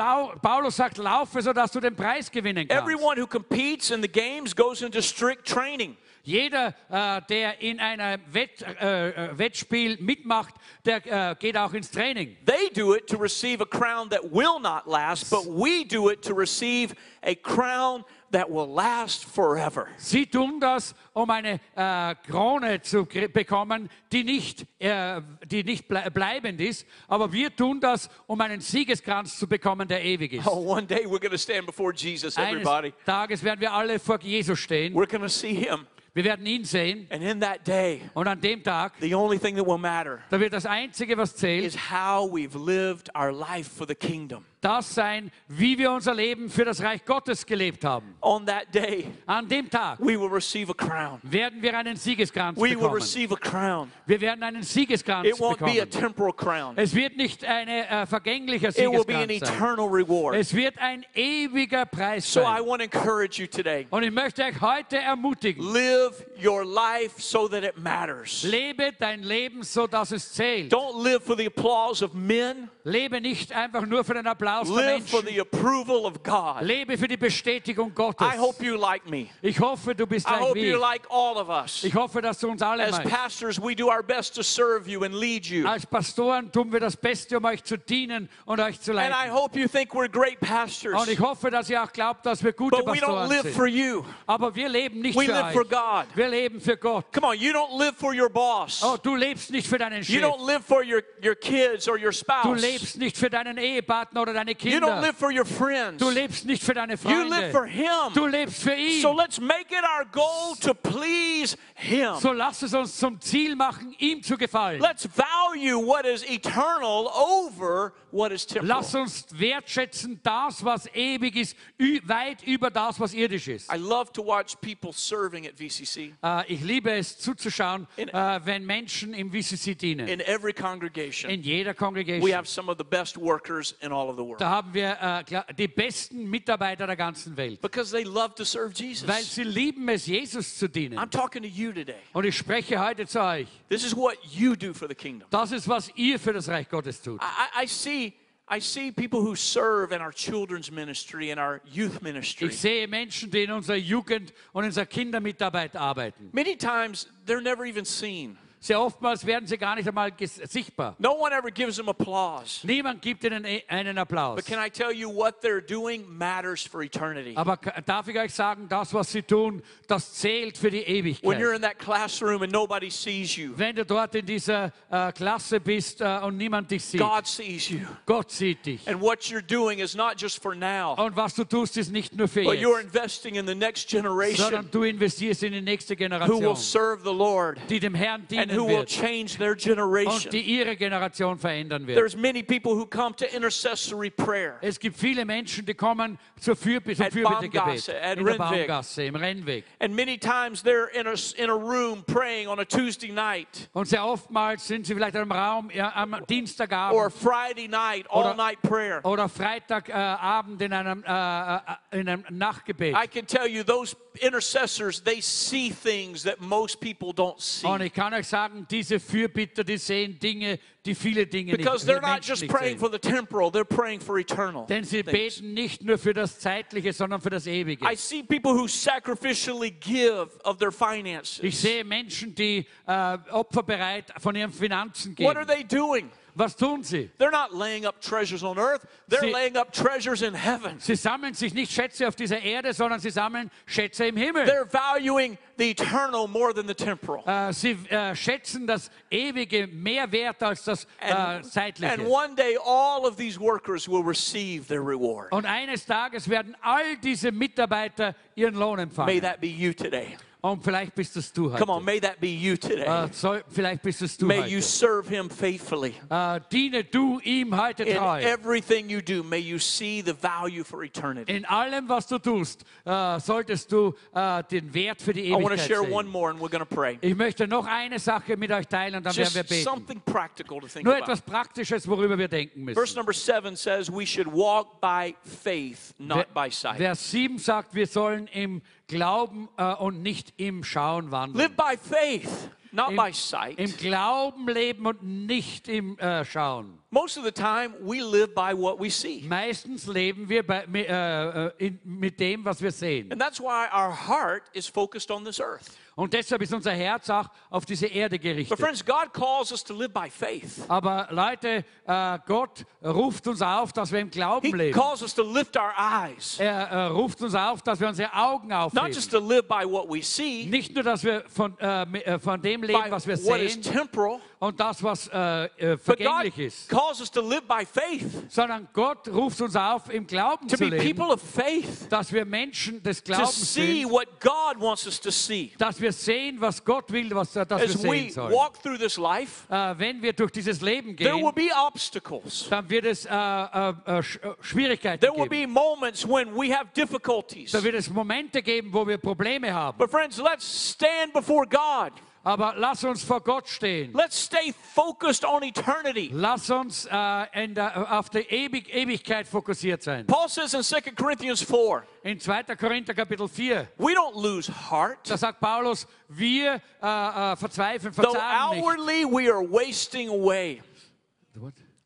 Paulus sagt, laufe, sodass du den Preis gewinnen kannst. Everyone who competes in the games goes into strict training. Jeder, äh, der in einem Wett, äh, äh, Wettspiel mitmacht, der äh, geht auch ins Training. They do it to receive a crown that will not last, but we do it to receive a crown that will last forever. Sie tun das, um eine äh, Krone zu bekommen, die nicht, äh, die nicht ble bleibend ist, aber wir tun das, um einen Siegeskranz zu bekommen, der ewig ist. Oh, one day we're going to stand before Jesus, Eines everybody. Tages werden wir alle vor Jesus stehen. We're going to see him. Wir werden ihn sehen. And in that day, Und an dem Tag, the only thing that will matter da wird das Einzige, was zählt, is how we've lived our life for the kingdom. das sein, wie wir unser Leben für das Reich Gottes gelebt haben. On that day, An dem Tag we will receive a crown. werden wir einen Siegeskranz We will bekommen. receive a crown. Wir werden einen Siegeskranz It won't be a bekommen. temporal crown. Es wird nicht ein äh, vergänglicher It will be an Siegeskranz sein. eternal reward. Es wird ein ewiger Preis So I sein. want to encourage you today. Und ich möchte euch heute ermutigen, Live your life so that it matters. lebe dein Leben so, dass es zählt. Don't live for the applause of men. Lebe nicht einfach nur für den Applaus Applaus der Live for the approval of God. Lebe für die Bestätigung Gottes. I hope you like me. Ich hoffe, du bist I hope wie you like all of us. Ich hoffe, dass du uns alle As pastors, we do our best to serve you and lead you. Als Pastoren tun wir das Beste, um euch zu dienen und euch zu And I hope you think we're great pastors. Und ich hoffe, dass ihr auch glaubt, dass wir gute But we don't Pastoren live for you. Aber wir leben nicht We für live for euch. God. Wir leben für Gott. Come on, you don't live for your boss. Oh, du lebst nicht für deinen Chef. You don't live for your, your kids or your spouse. Du lebst nicht für deinen Ehepartner oder deine Kinder. You don't live for your friends. Du lebst nicht für deine Freunde. You live for Him. Du lebst für ihn. So let's make it our goal to please Him. So lass es uns zum Ziel machen, ihm zu gefallen. Let's value what is eternal over what is temporal. Lass uns wertschätzen das, was ewig ist, weit über das, was irdisch ist. I love to watch people serving at VCC Äh, ich liebe es zuzuschauen, In- äh, wenn Menschen im VCC dienen. in every congregation. In jeder We Congregation. have some of the best workers in all of the world Da haben wir klar- die besten Mitarbeiter der ganzen Welt. because they love to serve Weil Jesus. sie lieben es, Jesus zu dienen. I'm talking to you today. Und ich spreche heute zu euch. This is what you do for the kingdom. Das ist, was ihr für das Reich Gottes tut. I- I see I see people who serve in our children's ministry and our youth ministry. Ich sehe Menschen, die in unserer Jugend und in unserer Kindermitarbeit arbeiten. Many times they're never even seen. Sehr oftmals werden sie gar nicht einmal sichtbar. No one ever gives them applause. Niemand gibt ihnen e- einen Applaus. But can I tell you what they're doing matters for eternity? Aber darf ich euch sagen, das, was sie tun, das zählt für die When you're Ewigkeit. in that classroom and nobody sees you, Wenn du dort in dieser äh, Klasse bist äh, und niemand dich sieht, God sees you. Gott sieht dich. And what you're doing is not just for now, Und was du tust, ist nicht nur für but you're jetzt, investing in the next generation sondern du investierst in die nächste who will Generation, serve the Lord die dem Herrn dienen who will wird change their und generation. die ihre Generation verändern wird. There's many people who come to intercessory prayer. Es gibt viele Menschen, die kommen zur Fürbitte, zum At Fürbittegebet Baumgasse, at in der Rennweg. Baumgasse, im Rennweg. And many times they're in a, in a room praying on a Tuesday night Und sehr oftmals sind sie vielleicht im Raum ja, am or Dienstagabend Friday night, all night prayer. oder Freitagabend in einem, äh, äh, in einem Nachtgebet. I can tell you, those intercessors, they see things that most people don't see. Und ich kann euch sagen, diese Fürbitter, die sehen Dinge, die viele Dinge Because nicht, they're not Menschen just praying for the temporal, they're praying for eternal. Denn sie things. beten nicht nur für das Zeitliche, sondern für das Ewige. I see people who sacrificially give of their Ich finances. sehe Menschen, die äh, opferbereit von ihren Finanzen What are geben. they doing? Was tun sie? They're not laying up treasures on earth, they're Sie- laying up treasures in heaven. Sie sammeln sich nicht Schätze auf dieser Erde, sondern sie sammeln Schätze im Himmel. They're valuing the eternal more than the temporal. Äh, sie äh, schätzen das Ewige mehr wert als das äh, And, Zeitliche. and one day, all of these workers will receive their reward. Und eines Tages werden all diese Mitarbeiter ihren Lohn empfangen. May that be you today. Und vielleicht bist es du Come on, may that be you today. Äh, soll, vielleicht bist es du May you serve him faithfully. Äh, diene du ihm heute In treu. everything you do, may you see the value for eternity. In allem, was du tust, äh, solltest du äh, den Wert für die Ewigkeit I want to share one more and we're going to pray. Ich möchte noch eine Sache mit euch teilen und dann werden wir Just beten. something practical to think Nur about. etwas Praktisches, worüber wir denken müssen. Verse number seven says we should walk by faith, not by sight. Vers 7 sagt, wir sollen im Glauben äh, und nicht im Schauen wandeln. Live by faith, not Im, by sight. Im Glauben leben und nicht im äh, Schauen. Most of the time, we live by what we see. Meistens leben wir bei, mi- äh, äh, in, mit dem, was wir sehen. And that's why our heart is focused on this earth. Und deshalb ist unser Herz auch auf diese Erde But gerichtet. friends, God calls us to live by faith. Aber Leute, äh, Gott ruft uns auf, dass wir im He Glauben leben. calls us to lift our eyes, Er äh, ruft uns auf, dass wir unsere Augen not aufheben. just to live by what we see, Nicht nur, dass wir von, äh, äh, von dem leben, was wir sehen temporal, und das, was äh, äh, vergänglich ist, calls us to live by faith, sondern Gott ruft uns auf, im Glauben to zu be leben, people of faith, dass wir Menschen des Glaubens see sind, what God wants us to see. dass wir sehen, was Gott will, was, dass wir As sehen we sollen. walk through this life, Äh, wenn wir durch dieses Leben there will gehen, be obstacles. dann wird es äh, äh, äh, Sch- äh, Schwierigkeiten There will geben. be moments when we have difficulties. Da wird es Momente geben, wo wir Probleme haben. But friends, let's stand before God. Aber lass uns vor Gott stehen. Let's stay focused on eternity. Lass uns äh, in der, äh, auf die Ewig Ewigkeit fokussiert sein. Paul says in 2 Corinthians 4, In 2. Korinther Kapitel 4, we don't lose heart. da sagt Paulus, wir äh, äh, verzweifeln, Though verzagen nicht. outwardly we are wasting away.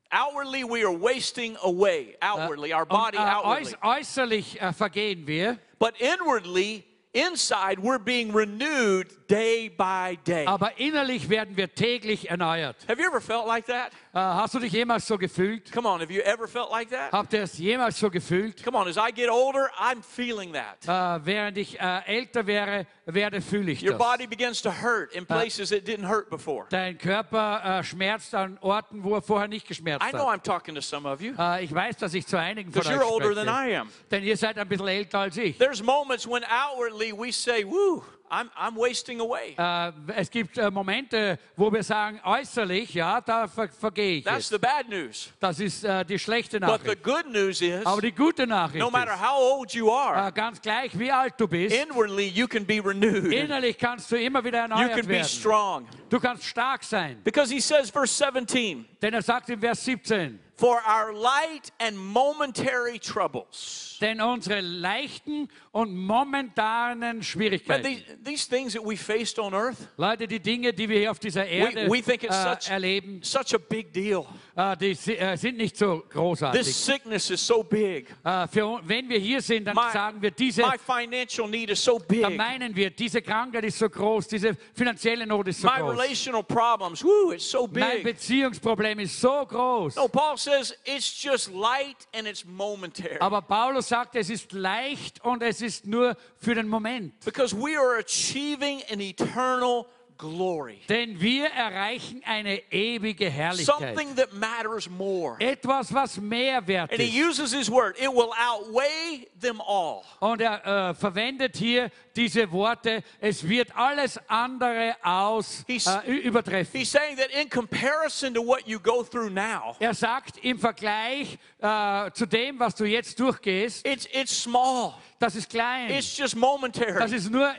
Outwardly, we are wasting away. Äh, outwardly, our Und, body äh, outwardly. äuß äußerlich äh, vergehen wir, But inwardly, inside, we're being renewed day by day. aber innerlich werden wir täglich erneuert. Have you ever felt like that? Äh, hast du dich jemals so gefühlt? Come on, have you ever felt like that? Habt ihr es jemals so gefühlt? Come on, as I get older, I'm feeling that. Äh, während ich äh, älter wäre, werde, fühle ich Your das. body begins to hurt in places it didn't hurt before. Dein Körper schmerzt an Orten, wo er vorher nicht geschmerzt hat. I know. I'm talking to some of you ich weiß, dass ich zu einigen von euch you're older than. I am. Denn ihr seid ein bisschen älter als ich. There's moments when outwardly we say, Woo, I'm, I'm wasting away. Äh, es gibt äh, Momente, wo wir sagen, äußerlich, ja, da ver vergehe ich That's jetzt. the bad news. Das ist äh, die schlechte But the good news is, Aber die gute Nachricht no matter ist, how old you are, äh, ganz gleich wie alt du bist, inwardly you can be renewed. innerlich kannst du immer wieder You erneuert can be strong. Du kannst stark sein. Because he says, verse 17, Denn er sagt in Vers 17, for our light and momentary troubles. denn unsere leichten und momentanen Schwierigkeiten, these, these things that we faced on earth, Leute, die Dinge, die wir hier auf dieser Erde we think it's äh, such- erleben, such a big deal. äh, die äh, sind nicht so großartig. This sickness is so big. Für, wenn wir hier sind, dann My, sagen wir, diese, my financial need is so dann big. meinen wir, diese Krankheit ist so groß, diese finanzielle Not ist so My groß. relational problems, whoo, it's so Mein big. Beziehungsproblem ist so groß. No, Paul says it's just light and it's momentary. Aber Paulus sagt, es ist leicht und es ist nur für den Moment. Because we are achieving an eternal glory. Denn wir erreichen eine ewige Herrlichkeit. Something that matters more. Etwas, was mehr wert And he ist. uses his word, it will outweigh them all. Und er äh, verwendet hier diese Worte, es wird alles andere aus He's- äh, übertreffen. He's saying that in comparison to what you go through now, Er sagt im Vergleich äh, zu dem, was du jetzt durchgehst, it's it's small. Das ist klein, It's just das momentary. ist nur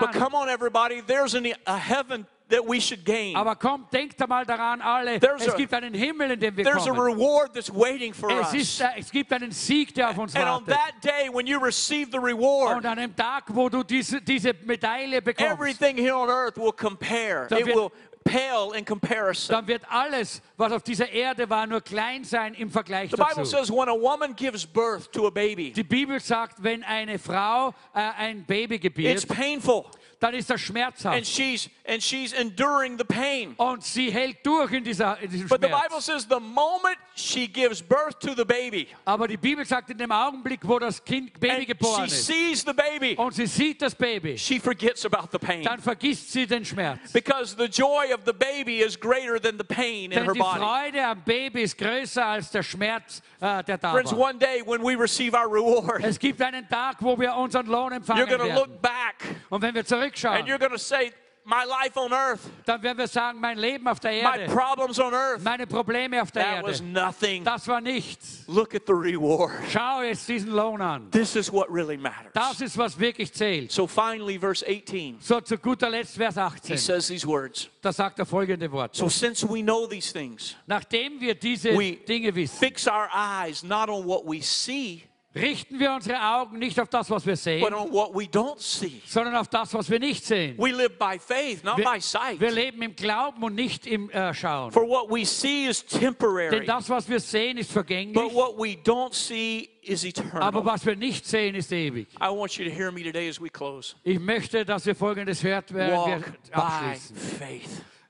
But come on, everybody, there's an, a heaven that we should gain. Aber kommt, denkt einmal daran, alle, There's es a- gibt einen Himmel, in wir There's a reward that's waiting for Es, us. ist, äh, es gibt einen Sieg, der auf uns And on that day, when you receive the Und reward, an dem Tag, wo du diese, diese Medaille bekommst, everything here on earth will compare. Da It will pale in comparison. dann wird alles, was auf dieser Erde war, nur klein sein im Vergleich The Bible dazu. says when a woman gives birth to a baby, Die Bibel sagt, wenn eine Frau äh, ein Baby gebiert, it's painful. Dann ist er das And she's and she's enduring the pain. Und sie hält durch in, dieser, in diesem But the Bible says the moment she gives birth to the baby Aber die Bibel sagt, in dem Augenblick, wo das Kind Baby and geboren she ist sees the baby, und sie sieht das Baby, she forgets about the pain. dann vergisst sie den Schmerz. Because the joy of the baby is greater than the pain in Denn her die body. Freude am Baby ist größer als der Schmerz, äh, der da Friends, war. one day when we receive our reward, Es gibt einen Tag, wo wir unseren Lohn empfangen you're going to werden. look back Und wenn wir and zurückschauen, you're going to say, My life on earth, dann werden wir sagen, mein Leben auf der my Erde, problems on earth, meine Probleme auf der that was Erde, nothing. das war nichts. Look at the reward. Schau jetzt diesen Lohn an. This is what really matters. Das ist, was wirklich zählt. So finally, verse 18, So, zu guter Letzt, Vers he 18. says these words. Da sagt er folgende Worte. So since we know these things, Nachdem wir diese We Dinge wissen, fix our eyes not on what we see, richten wir unsere Augen nicht auf das, was wir but sehen, on what we don't see. sondern auf das, was wir nicht sehen. We live by faith, not Wir, by sight. wir leben im Glauben und nicht im äh, Schauen. For what we see is Denn temporary, das, was wir sehen, ist but vergänglich, what we don't see is aber eternal. was wir nicht sehen, ist ewig. I want you to hear me today as we close. Ich möchte, dass ihr Folgendes hört, während wir Walk by abschließen.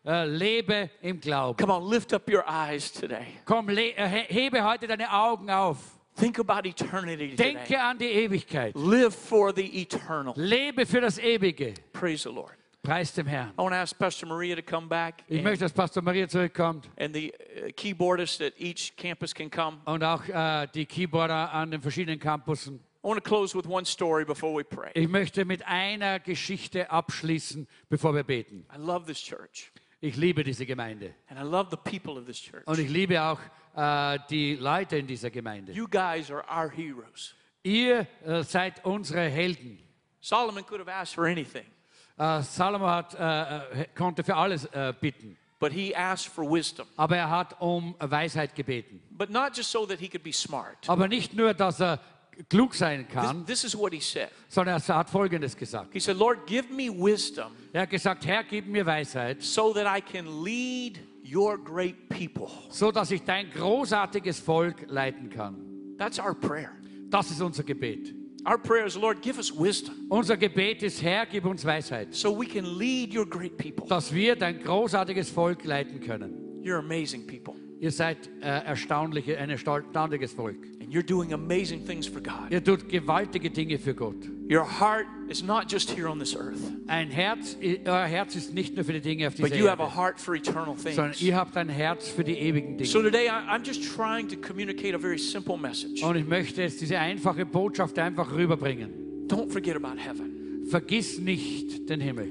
Äh, lebe im Glauben. Come on, lift up your eyes today. Komm, äh, he- hebe heute deine Augen auf. Think about eternity today. Denke an die Ewigkeit. Live for the eternal. Lebe für das Ewige. Praise the Lord. Preis dem Herrn. I want to ask Pastor Maria to come back Ich and, möchte, dass Pastor Maria zurückkommt and the uh, keyboardist at each campus can come. und auch äh, die Keyboarder an den verschiedenen Campussen. I want to close with one story before we pray. Ich möchte mit einer Geschichte abschließen, bevor wir beten. I love this church, Ich liebe diese Gemeinde and I love the people of this church. und ich liebe auch äh, die Leute in dieser Gemeinde. You guys are our heroes. Ihr äh, seid unsere Helden. Solomon could have asked for anything, Äh, Salomo hat, äh, äh, konnte für alles äh, bitten, but he asked for wisdom. aber er hat um Weisheit gebeten. But not just so that he could be smart. Aber nicht nur, dass er klug sein This, kann, this is what he said. sondern er hat Folgendes gesagt. He said, Lord, give me wisdom Er hat gesagt, Herr, gib mir Weisheit, so that I can lead your great people. so dass ich dein großartiges Volk leiten kann. That's our prayer. Das ist unser Gebet. Our prayer is, Lord, give us wisdom Unser Gebet ist, Herr, gib uns Weisheit, so we can lead your great people. dass wir dein großartiges Volk leiten können. You're amazing people, Ihr seid äh, erstaunliche, ein erstaunliches Volk. You're doing amazing things for God. Ihr tut gewaltige Dinge für Gott. Your heart is not just here on this earth, Ein Herz, euer Herz ist nicht nur für die Dinge auf dieser but you have a heart for eternal sondern things. ihr habt ein Herz für die ewigen So Dinge. today, I- I'm just trying to communicate a very simple message. Und ich möchte jetzt diese einfache Botschaft einfach rüberbringen. Don't forget about heaven. Vergiss nicht den Himmel.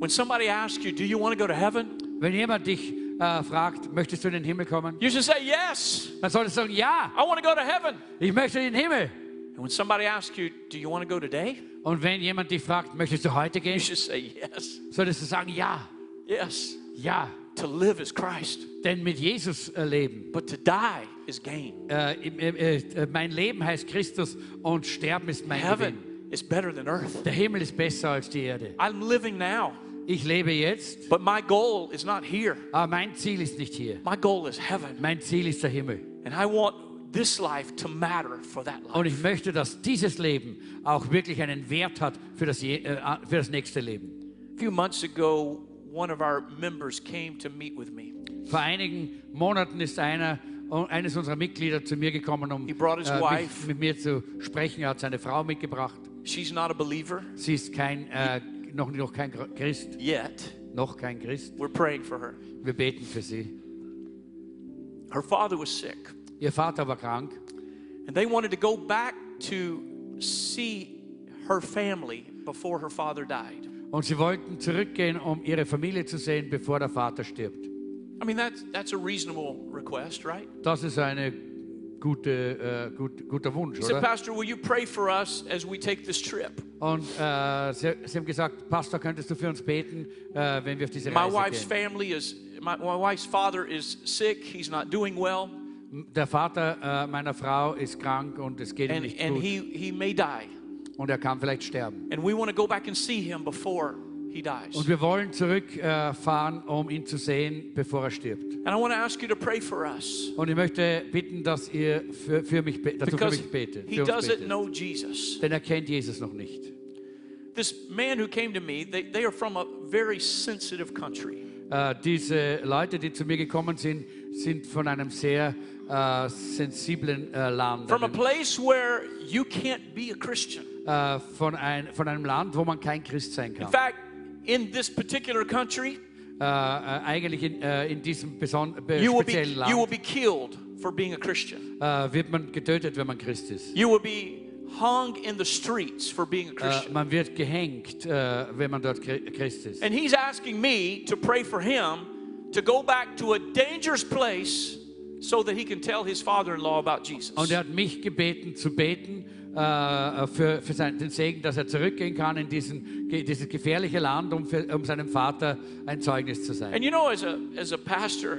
When somebody asks you, Do you want to go to heaven? Wenn jemand dich äh, fragt, möchtest du in den Himmel kommen? You should say, Yes, Dann solltest du sagen, ja, I want to go to heaven. ich möchte in den Himmel. And when somebody asks you, Do you want to go today? Und wenn jemand dich fragt, möchtest du heute You gehen? should say, Yes, Solltest du sagen, ja, yes. ja. To live is Christ, Denn mit Jesus äh, leben. but to die is gain. Äh, äh, äh, mein Leben heißt Christus und Sterben ist mein Gewinn. Heaven is better than earth. Der Himmel ist besser als die Erde. I'm living now, Ich lebe jetzt, but my goal is not here. aber mein Ziel ist nicht hier. My goal is heaven. Mein Ziel ist der Himmel. And I want this life to matter for that Und life. ich möchte, dass dieses Leben auch wirklich einen Wert hat für das, äh, für das nächste Leben. A few months ago, one of our members came to meet with me. Vor einigen Monaten ist einer, eines unserer Mitglieder zu mir gekommen, um He brought his äh, mich, mit mir zu sprechen. Er hat seine Frau mitgebracht. She's not a believer Sie ist kein, äh, noch, noch kein Christ, yet. noch kein Christ. We're praying for her. Wir beten für sie. Her father was sick, Ihr Vater war krank and they wanted to go back to see her family before her father died. und sie wollten zurückgehen, um ihre Familie zu sehen, bevor der Vater stirbt. I mean, that's, that's a reasonable request, right? Das ist ein gute, äh, gut, guter Wunsch, He said, oder? Pastor, will you pray for us as we take this trip? Und äh, sie, sie haben gesagt, Pastor, könntest du für uns beten, äh, wenn wir auf diese My Reise wife's gehen? family is, my, my wife's father is sick. He's not doing well, Der Vater äh, meiner Frau ist krank und es geht ihm and, nicht and gut he, he may die. und er kann vielleicht sterben. And we want to go back and see him before he dies. Und wir wollen zurückfahren, äh, um ihn zu sehen, bevor er stirbt. And I want to ask you to pray for us Und ich möchte bitten, dass ihr für, für mich, dass du für because mich betet. he Für doesn't betet. know Jesus. Denn er kennt Jesus noch nicht. This man who came to me, they, they are from a very sensitive country. Äh, diese Leute, die zu mir gekommen sind, sind von einem sehr äh, sensiblen äh, Land. From a place where you can't be a Christian. von, ein, von einem Land, wo man kein Christ sein In kann. fact, in this particular country, Äh, eigentlich in, äh, in diesem beson be you will be, speziellen you will Land be killed for being a Christian. äh, wird man getötet, wenn man Christ ist. You will be hung in the streets for being a Äh, Christian. man wird gehängt, äh, wenn man dort Chri- Christ ist. And he's asking me to pray for him to go back to a dangerous place so that he can tell his father in law about Jesus. Und er hat mich gebeten zu beten äh, für, für sein, den Segen, dass er zurückgehen kann in diesen, dieses gefährliche Land, um, für, um seinem Vater ein Zeugnis zu sein. And you know, as a, as a pastor,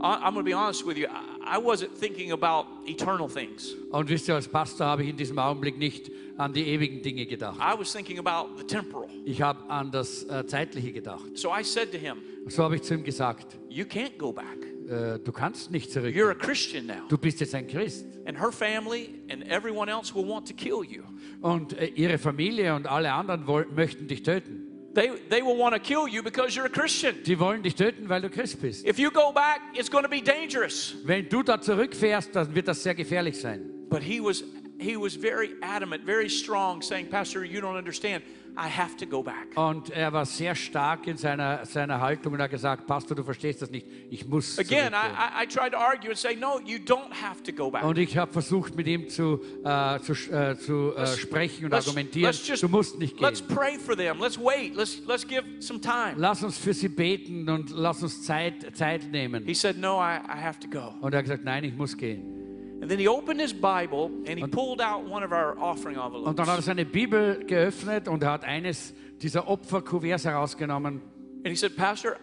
I'm going to be honest with you, I, I wasn't thinking about eternal things. Und wisst ihr, als Pastor habe ich in diesem Augenblick nicht an die ewigen Dinge gedacht. I was thinking about the temporal. Ich habe an das äh, Zeitliche gedacht. So I said to him, So habe ich zu ihm gesagt, You can't go back. Äh, du kannst nicht zurück. You're a Christian now. Du bist jetzt ein Christ. And her family and everyone else will want to kill you. Und äh, ihre Familie und alle anderen woll- möchten dich töten. They, they will want to kill you because you're a Christian. Die wollen dich töten, weil du Christ bist. If you go back, it's going to be dangerous. Wenn du da zurückfährst, dann wird das sehr gefährlich sein. But he was, he was very adamant, very strong, saying, Pastor, you don't understand. I have to go back. Und er war sehr stark in seiner, seiner Haltung und hat gesagt, Pastor, du verstehst das nicht. Ich muss Again, I. I, tried to argue and say, No, you don't have to go back. Und ich habe versucht, mit ihm zu, äh, zu, äh, zu äh, sprechen und Let's- argumentieren. let's just- du musst nicht gehen. Let's pray for them. Let's wait. Let's, let's give some time. Lass uns für sie beten und lass uns Zeit, Zeit nehmen. He said, No, I, I have to go. Und er hat gesagt, nein, ich muss gehen. And then he opened his Bible and he pulled out one of our offering Und dann hat er envelopes. seine Bibel geöffnet und er hat eines dieser Opferkuverts herausgenommen. And he said, Pastor,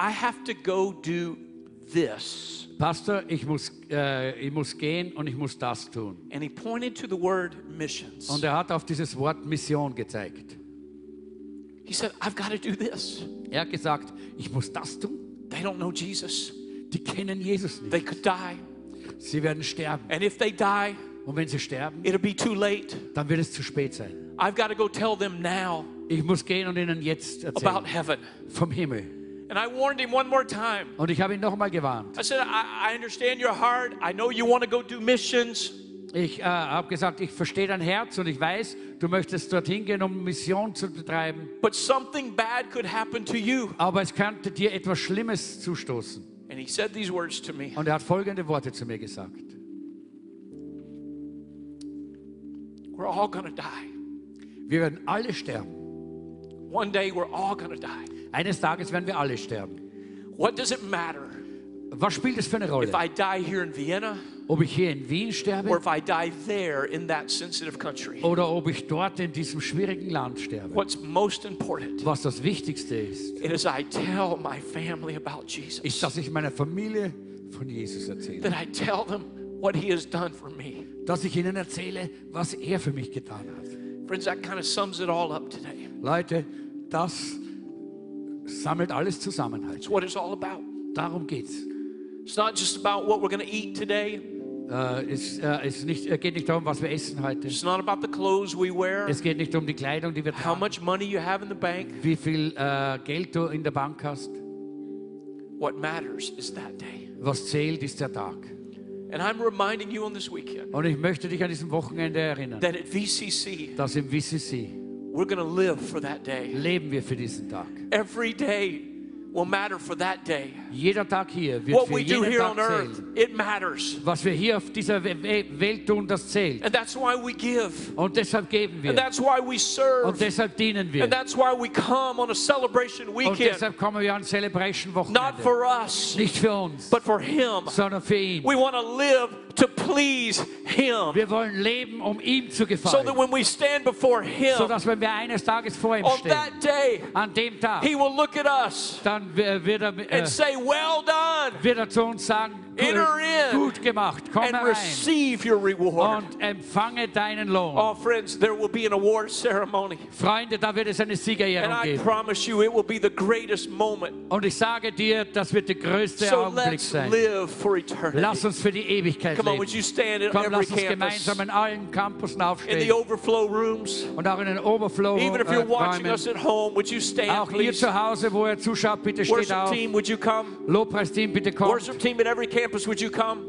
I have to go do this. Pastor, ich muss, äh, ich muss gehen und ich muss das tun. And he pointed to the word missions. Und er hat auf dieses Wort Mission gezeigt. He said, I've got to do this. Er hat gesagt, ich muss das tun. They don't know Jesus. die kennen Jesus nicht. They could die. Sie werden sterben. And if they die, Und wenn sie sterben, it'll be too late. dann wird es zu spät sein. I've got to go tell them now Ich muss gehen und ihnen jetzt about erzählen heaven. vom Himmel. And I warned him one more time. Und ich habe ihn noch einmal gewarnt. I said, I, I understand your heart. I know you want to go do missions. Ich äh, habe gesagt, ich verstehe dein Herz und ich weiß, du möchtest dorthin gehen, um Mission zu betreiben. But something bad could happen to you. Aber es könnte dir etwas Schlimmes zustoßen. And he said these words to me Und er hat folgende Worte zu mir gesagt. We're all going to die. Wir werden alle sterben. One day we're all going to die. Eines Tages werden wir alle sterben. What does it matter Was spielt es für eine Rolle? if I die here in Vienna Ob ich hier in Wien or sterbe if I die there in that sensitive country? oder ob ich dort in diesem schwierigen Land sterbe? What's most important Was das Wichtigste ist, is I tell my family about Jesus. ist, dass ich meiner Familie von Jesus erzähle. That I tell them what he has done for me. Dass ich ihnen erzähle, was er für mich getan hat. Friends, that kind of sums it all up today. Leute, das sammelt alles zusammen halt. It's what it's all about. Darum geht's. It's not just about what we're going to eat today. Äh, es äh, es nicht, äh, geht nicht darum, was wir essen heute. It's not about the clothes we wear, Es geht nicht um die Kleidung, die wir how tragen, much money you have in the bank. wie viel äh, Geld du in der Bank hast. What matters is that day. Was zählt, ist der Tag. And I'm reminding you on this weekend Und ich möchte dich an diesem Wochenende erinnern, that at VCC, dass im WCC we're going to live for that day. leben wir für diesen Tag. Every day will matter for that day. Jeder Tag hier wird What für we do here Tag on earth, zählen. it matters. Was wir hier auf dieser We- We- Welt tun, das zählt. And that's why we give. Und deshalb geben wir. And that's why we serve. Und deshalb dienen wir. And that's why we come on a celebration Und weekend. deshalb kommen wir an Celebration Not for us, Nicht für uns, but for Him. sondern für ihn. We want to live to please Him. Wir wollen leben, um ihm zu So that when we stand before Him So dass wenn wir eines Tages vor ihm on stehen, that day, an dem Tag, He will look at us dann wird er, äh, and say, Well done, wird er zu uns sagen, Enter in gut gemacht, komm and receive your reward. und empfange deinen Lohn. Oh, friends, there will be an award ceremony. Freunde, da wird es eine And Siegerehrung I promise you, it will be the greatest moment. Und ich sage dir, das wird der größte So Augenblick let's sein. live for eternity. Lass uns für die Ewigkeit Come on, leben. would you stand at Komm, every lass uns campus, gemeinsam in allen Campussen in the overflow rooms, und auch in den Overflow even if äh, you're watching us at home, would you stand, Auch please? zu Hause, wo ihr zuschaut, bitte steht Worship auf. team, would you come? Lobpreisteam, bitte kommt. Worship team at every campus, would you come?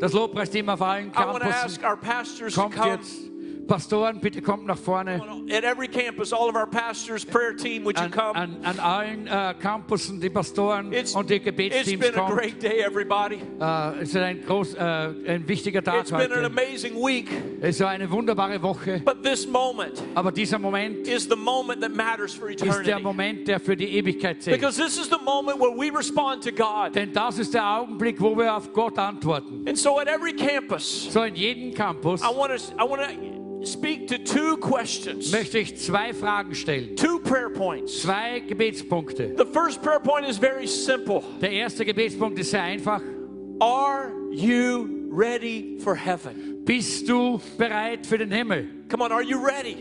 Das Lobpreisteam auf allen I want to ask our pastors to come. jetzt. Pastoren, bitte kommt nach vorne. At every campus, all of our pastors, prayer team, would you come? an, an allen äh, Campussen, die Pastoren It's, und die It's been a great day, everybody. Äh, es ist ein, groß, äh, ein wichtiger Tag It's been an heute. amazing week. Es war eine wunderbare Woche. But this moment Aber dieser Moment is the moment that matters for ist der eternity. Moment, der für die Ewigkeit zählt. Because this is the moment where we respond to God. Denn das ist der Augenblick, wo wir auf Gott antworten. And so at every campus, So in jedem Campus I want to I want to speak to two questions, möchte ich zwei Fragen stellen. two prayer points. Zwei Gebetspunkte. The first prayer point is very simple. Der erste Gebetspunkt ist sehr einfach. Are you ready for heaven? Bist du bereit für den Himmel? Come on, are you ready?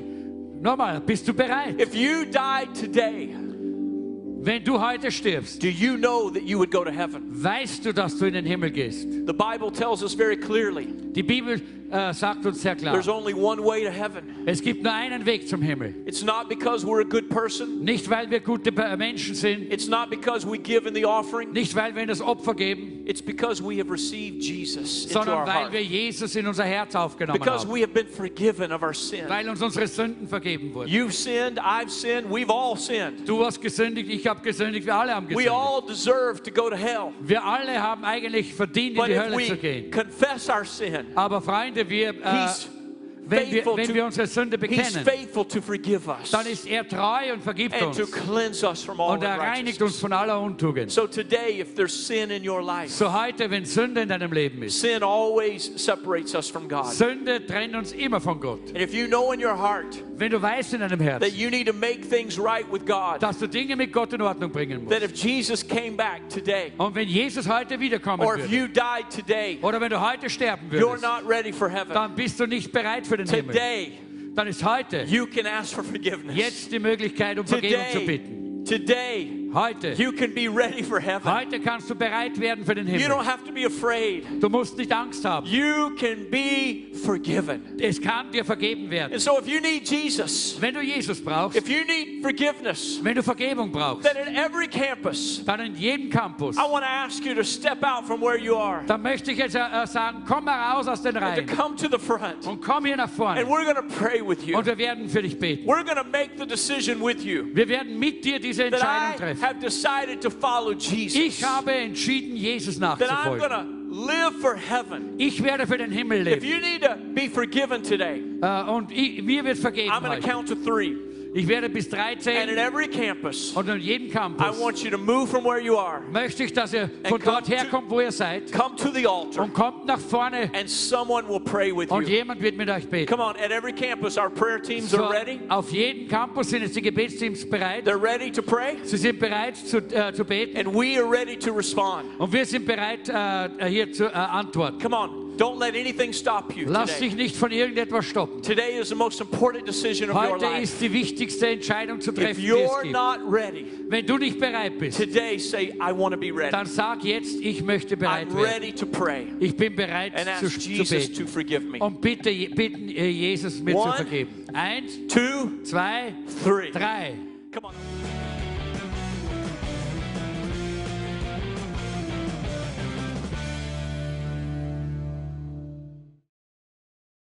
Nochmal, bist du bereit? If you died today, Wenn du heute stirbst, do you know that you would go to heaven? weißt du, dass du in den Himmel gehst. The Bible tells us very clearly Die Bibel äh, sagt uns sehr klar, there's only one way to heaven. es gibt nur einen Weg zum Himmel. It's not because we're a good person, Nicht, weil wir gute Pe- Menschen sind, it's not because we give in the offering, nicht, weil wir in das Opfer geben, it's because we have received Jesus into sondern our weil heart. wir Jesus in unser Herz aufgenommen Because haben. we have been forgiven of our sin. Weil uns unsere Sünden vergeben wurden. You've sinned, I've sinned, we've all sinned. Du hast gesündigt, ich habe gesündigt, wir alle haben We gesündigt. all deserve to go to hell. Wir alle haben eigentlich verdient, in But die Hölle zu we gehen. confess our sin, Aber Freunde, wir, äh, euh, He's wenn, wir, wenn wir unsere Sünde bekennen, dann ist er treu und vergibt uns. Und er reinigt uns von aller Untugend. So today, if there's sin in your life, So heute, wenn Sünde in deinem Leben ist, sin always separates us from God. Sünde trennt uns immer von Gott. And if you know in your heart Wenn du weißt in deinem Herz, that you need to make things right with God, dass du Dinge mit Gott in Ordnung bringen that musst. if Jesus came back today, Und wenn Jesus heute wiederkommen or if würde, you died today, oder wenn du heute sterben you're würdest, not ready for heaven. dann bist du nicht bereit für den Himmel. Today, Dann ist heute you can ask for forgiveness. jetzt die Möglichkeit, um Vergebung zu Today, bitten. today, Heute. you can be ready for heaven. Heute kannst du bereit werden für den You Himmel. don't have to be afraid. Du musst nicht Angst haben. You can be forgiven. Es kann dir vergeben werden. And so if you need Jesus, Wenn du Jesus brauchst, if you need forgiveness, wenn du Vergebung brauchst, then at every campus, dann in jedem Campus, I want to ask you to step out from where you are dann möchte ich jetzt äh, äh, sagen, komm mal raus aus den and Reihen to come to the front. und komm hier nach And vorne. we're going to pray with you. Und wir werden für dich beten. We're going to make the decision with you Wir werden mit dir diese Entscheidung treffen. Have decided to follow Jesus. Ich habe entschieden, Jesus That I'm going nachzufolgen. to live for heaven. Ich werde für den Himmel leben. If you need to be forgiven today, Äh, Und ich, mir wird vergeben I'm going to count to three. Ich werde bis And 13 at every campus, und an jedem I Campus want you to move from where you are, möchte ich, dass ihr von dort herkommt, wo ihr seid come to the altar, und kommt nach vorne and someone will pray with und you. jemand wird mit euch beten. Come on, at every campus, our prayer teams So, are ready. auf jedem Campus sind jetzt die Gebetsteams bereit. They're ready to pray, Sie sind bereit zu, äh, zu beten and we are ready to respond. und wir sind bereit, äh, hier zu äh, antworten. Come on, don't let anything stop you Lass dich nicht von irgendetwas stoppen. Today is the most important decision of your Heute life. ist die wichtigste Entscheidung zu If treffen, die es you're not ready, Wenn du nicht bereit bist, today say, I want to be ready. dann sag jetzt, ich möchte bereit I'm werden. ready to pray Ich bin bereit and zu, ask zu Jesus beten. to forgive me. Und bitte bitten äh, Jesus mir zu One. vergeben. Eins, Two, zwei, three. drei. Come on.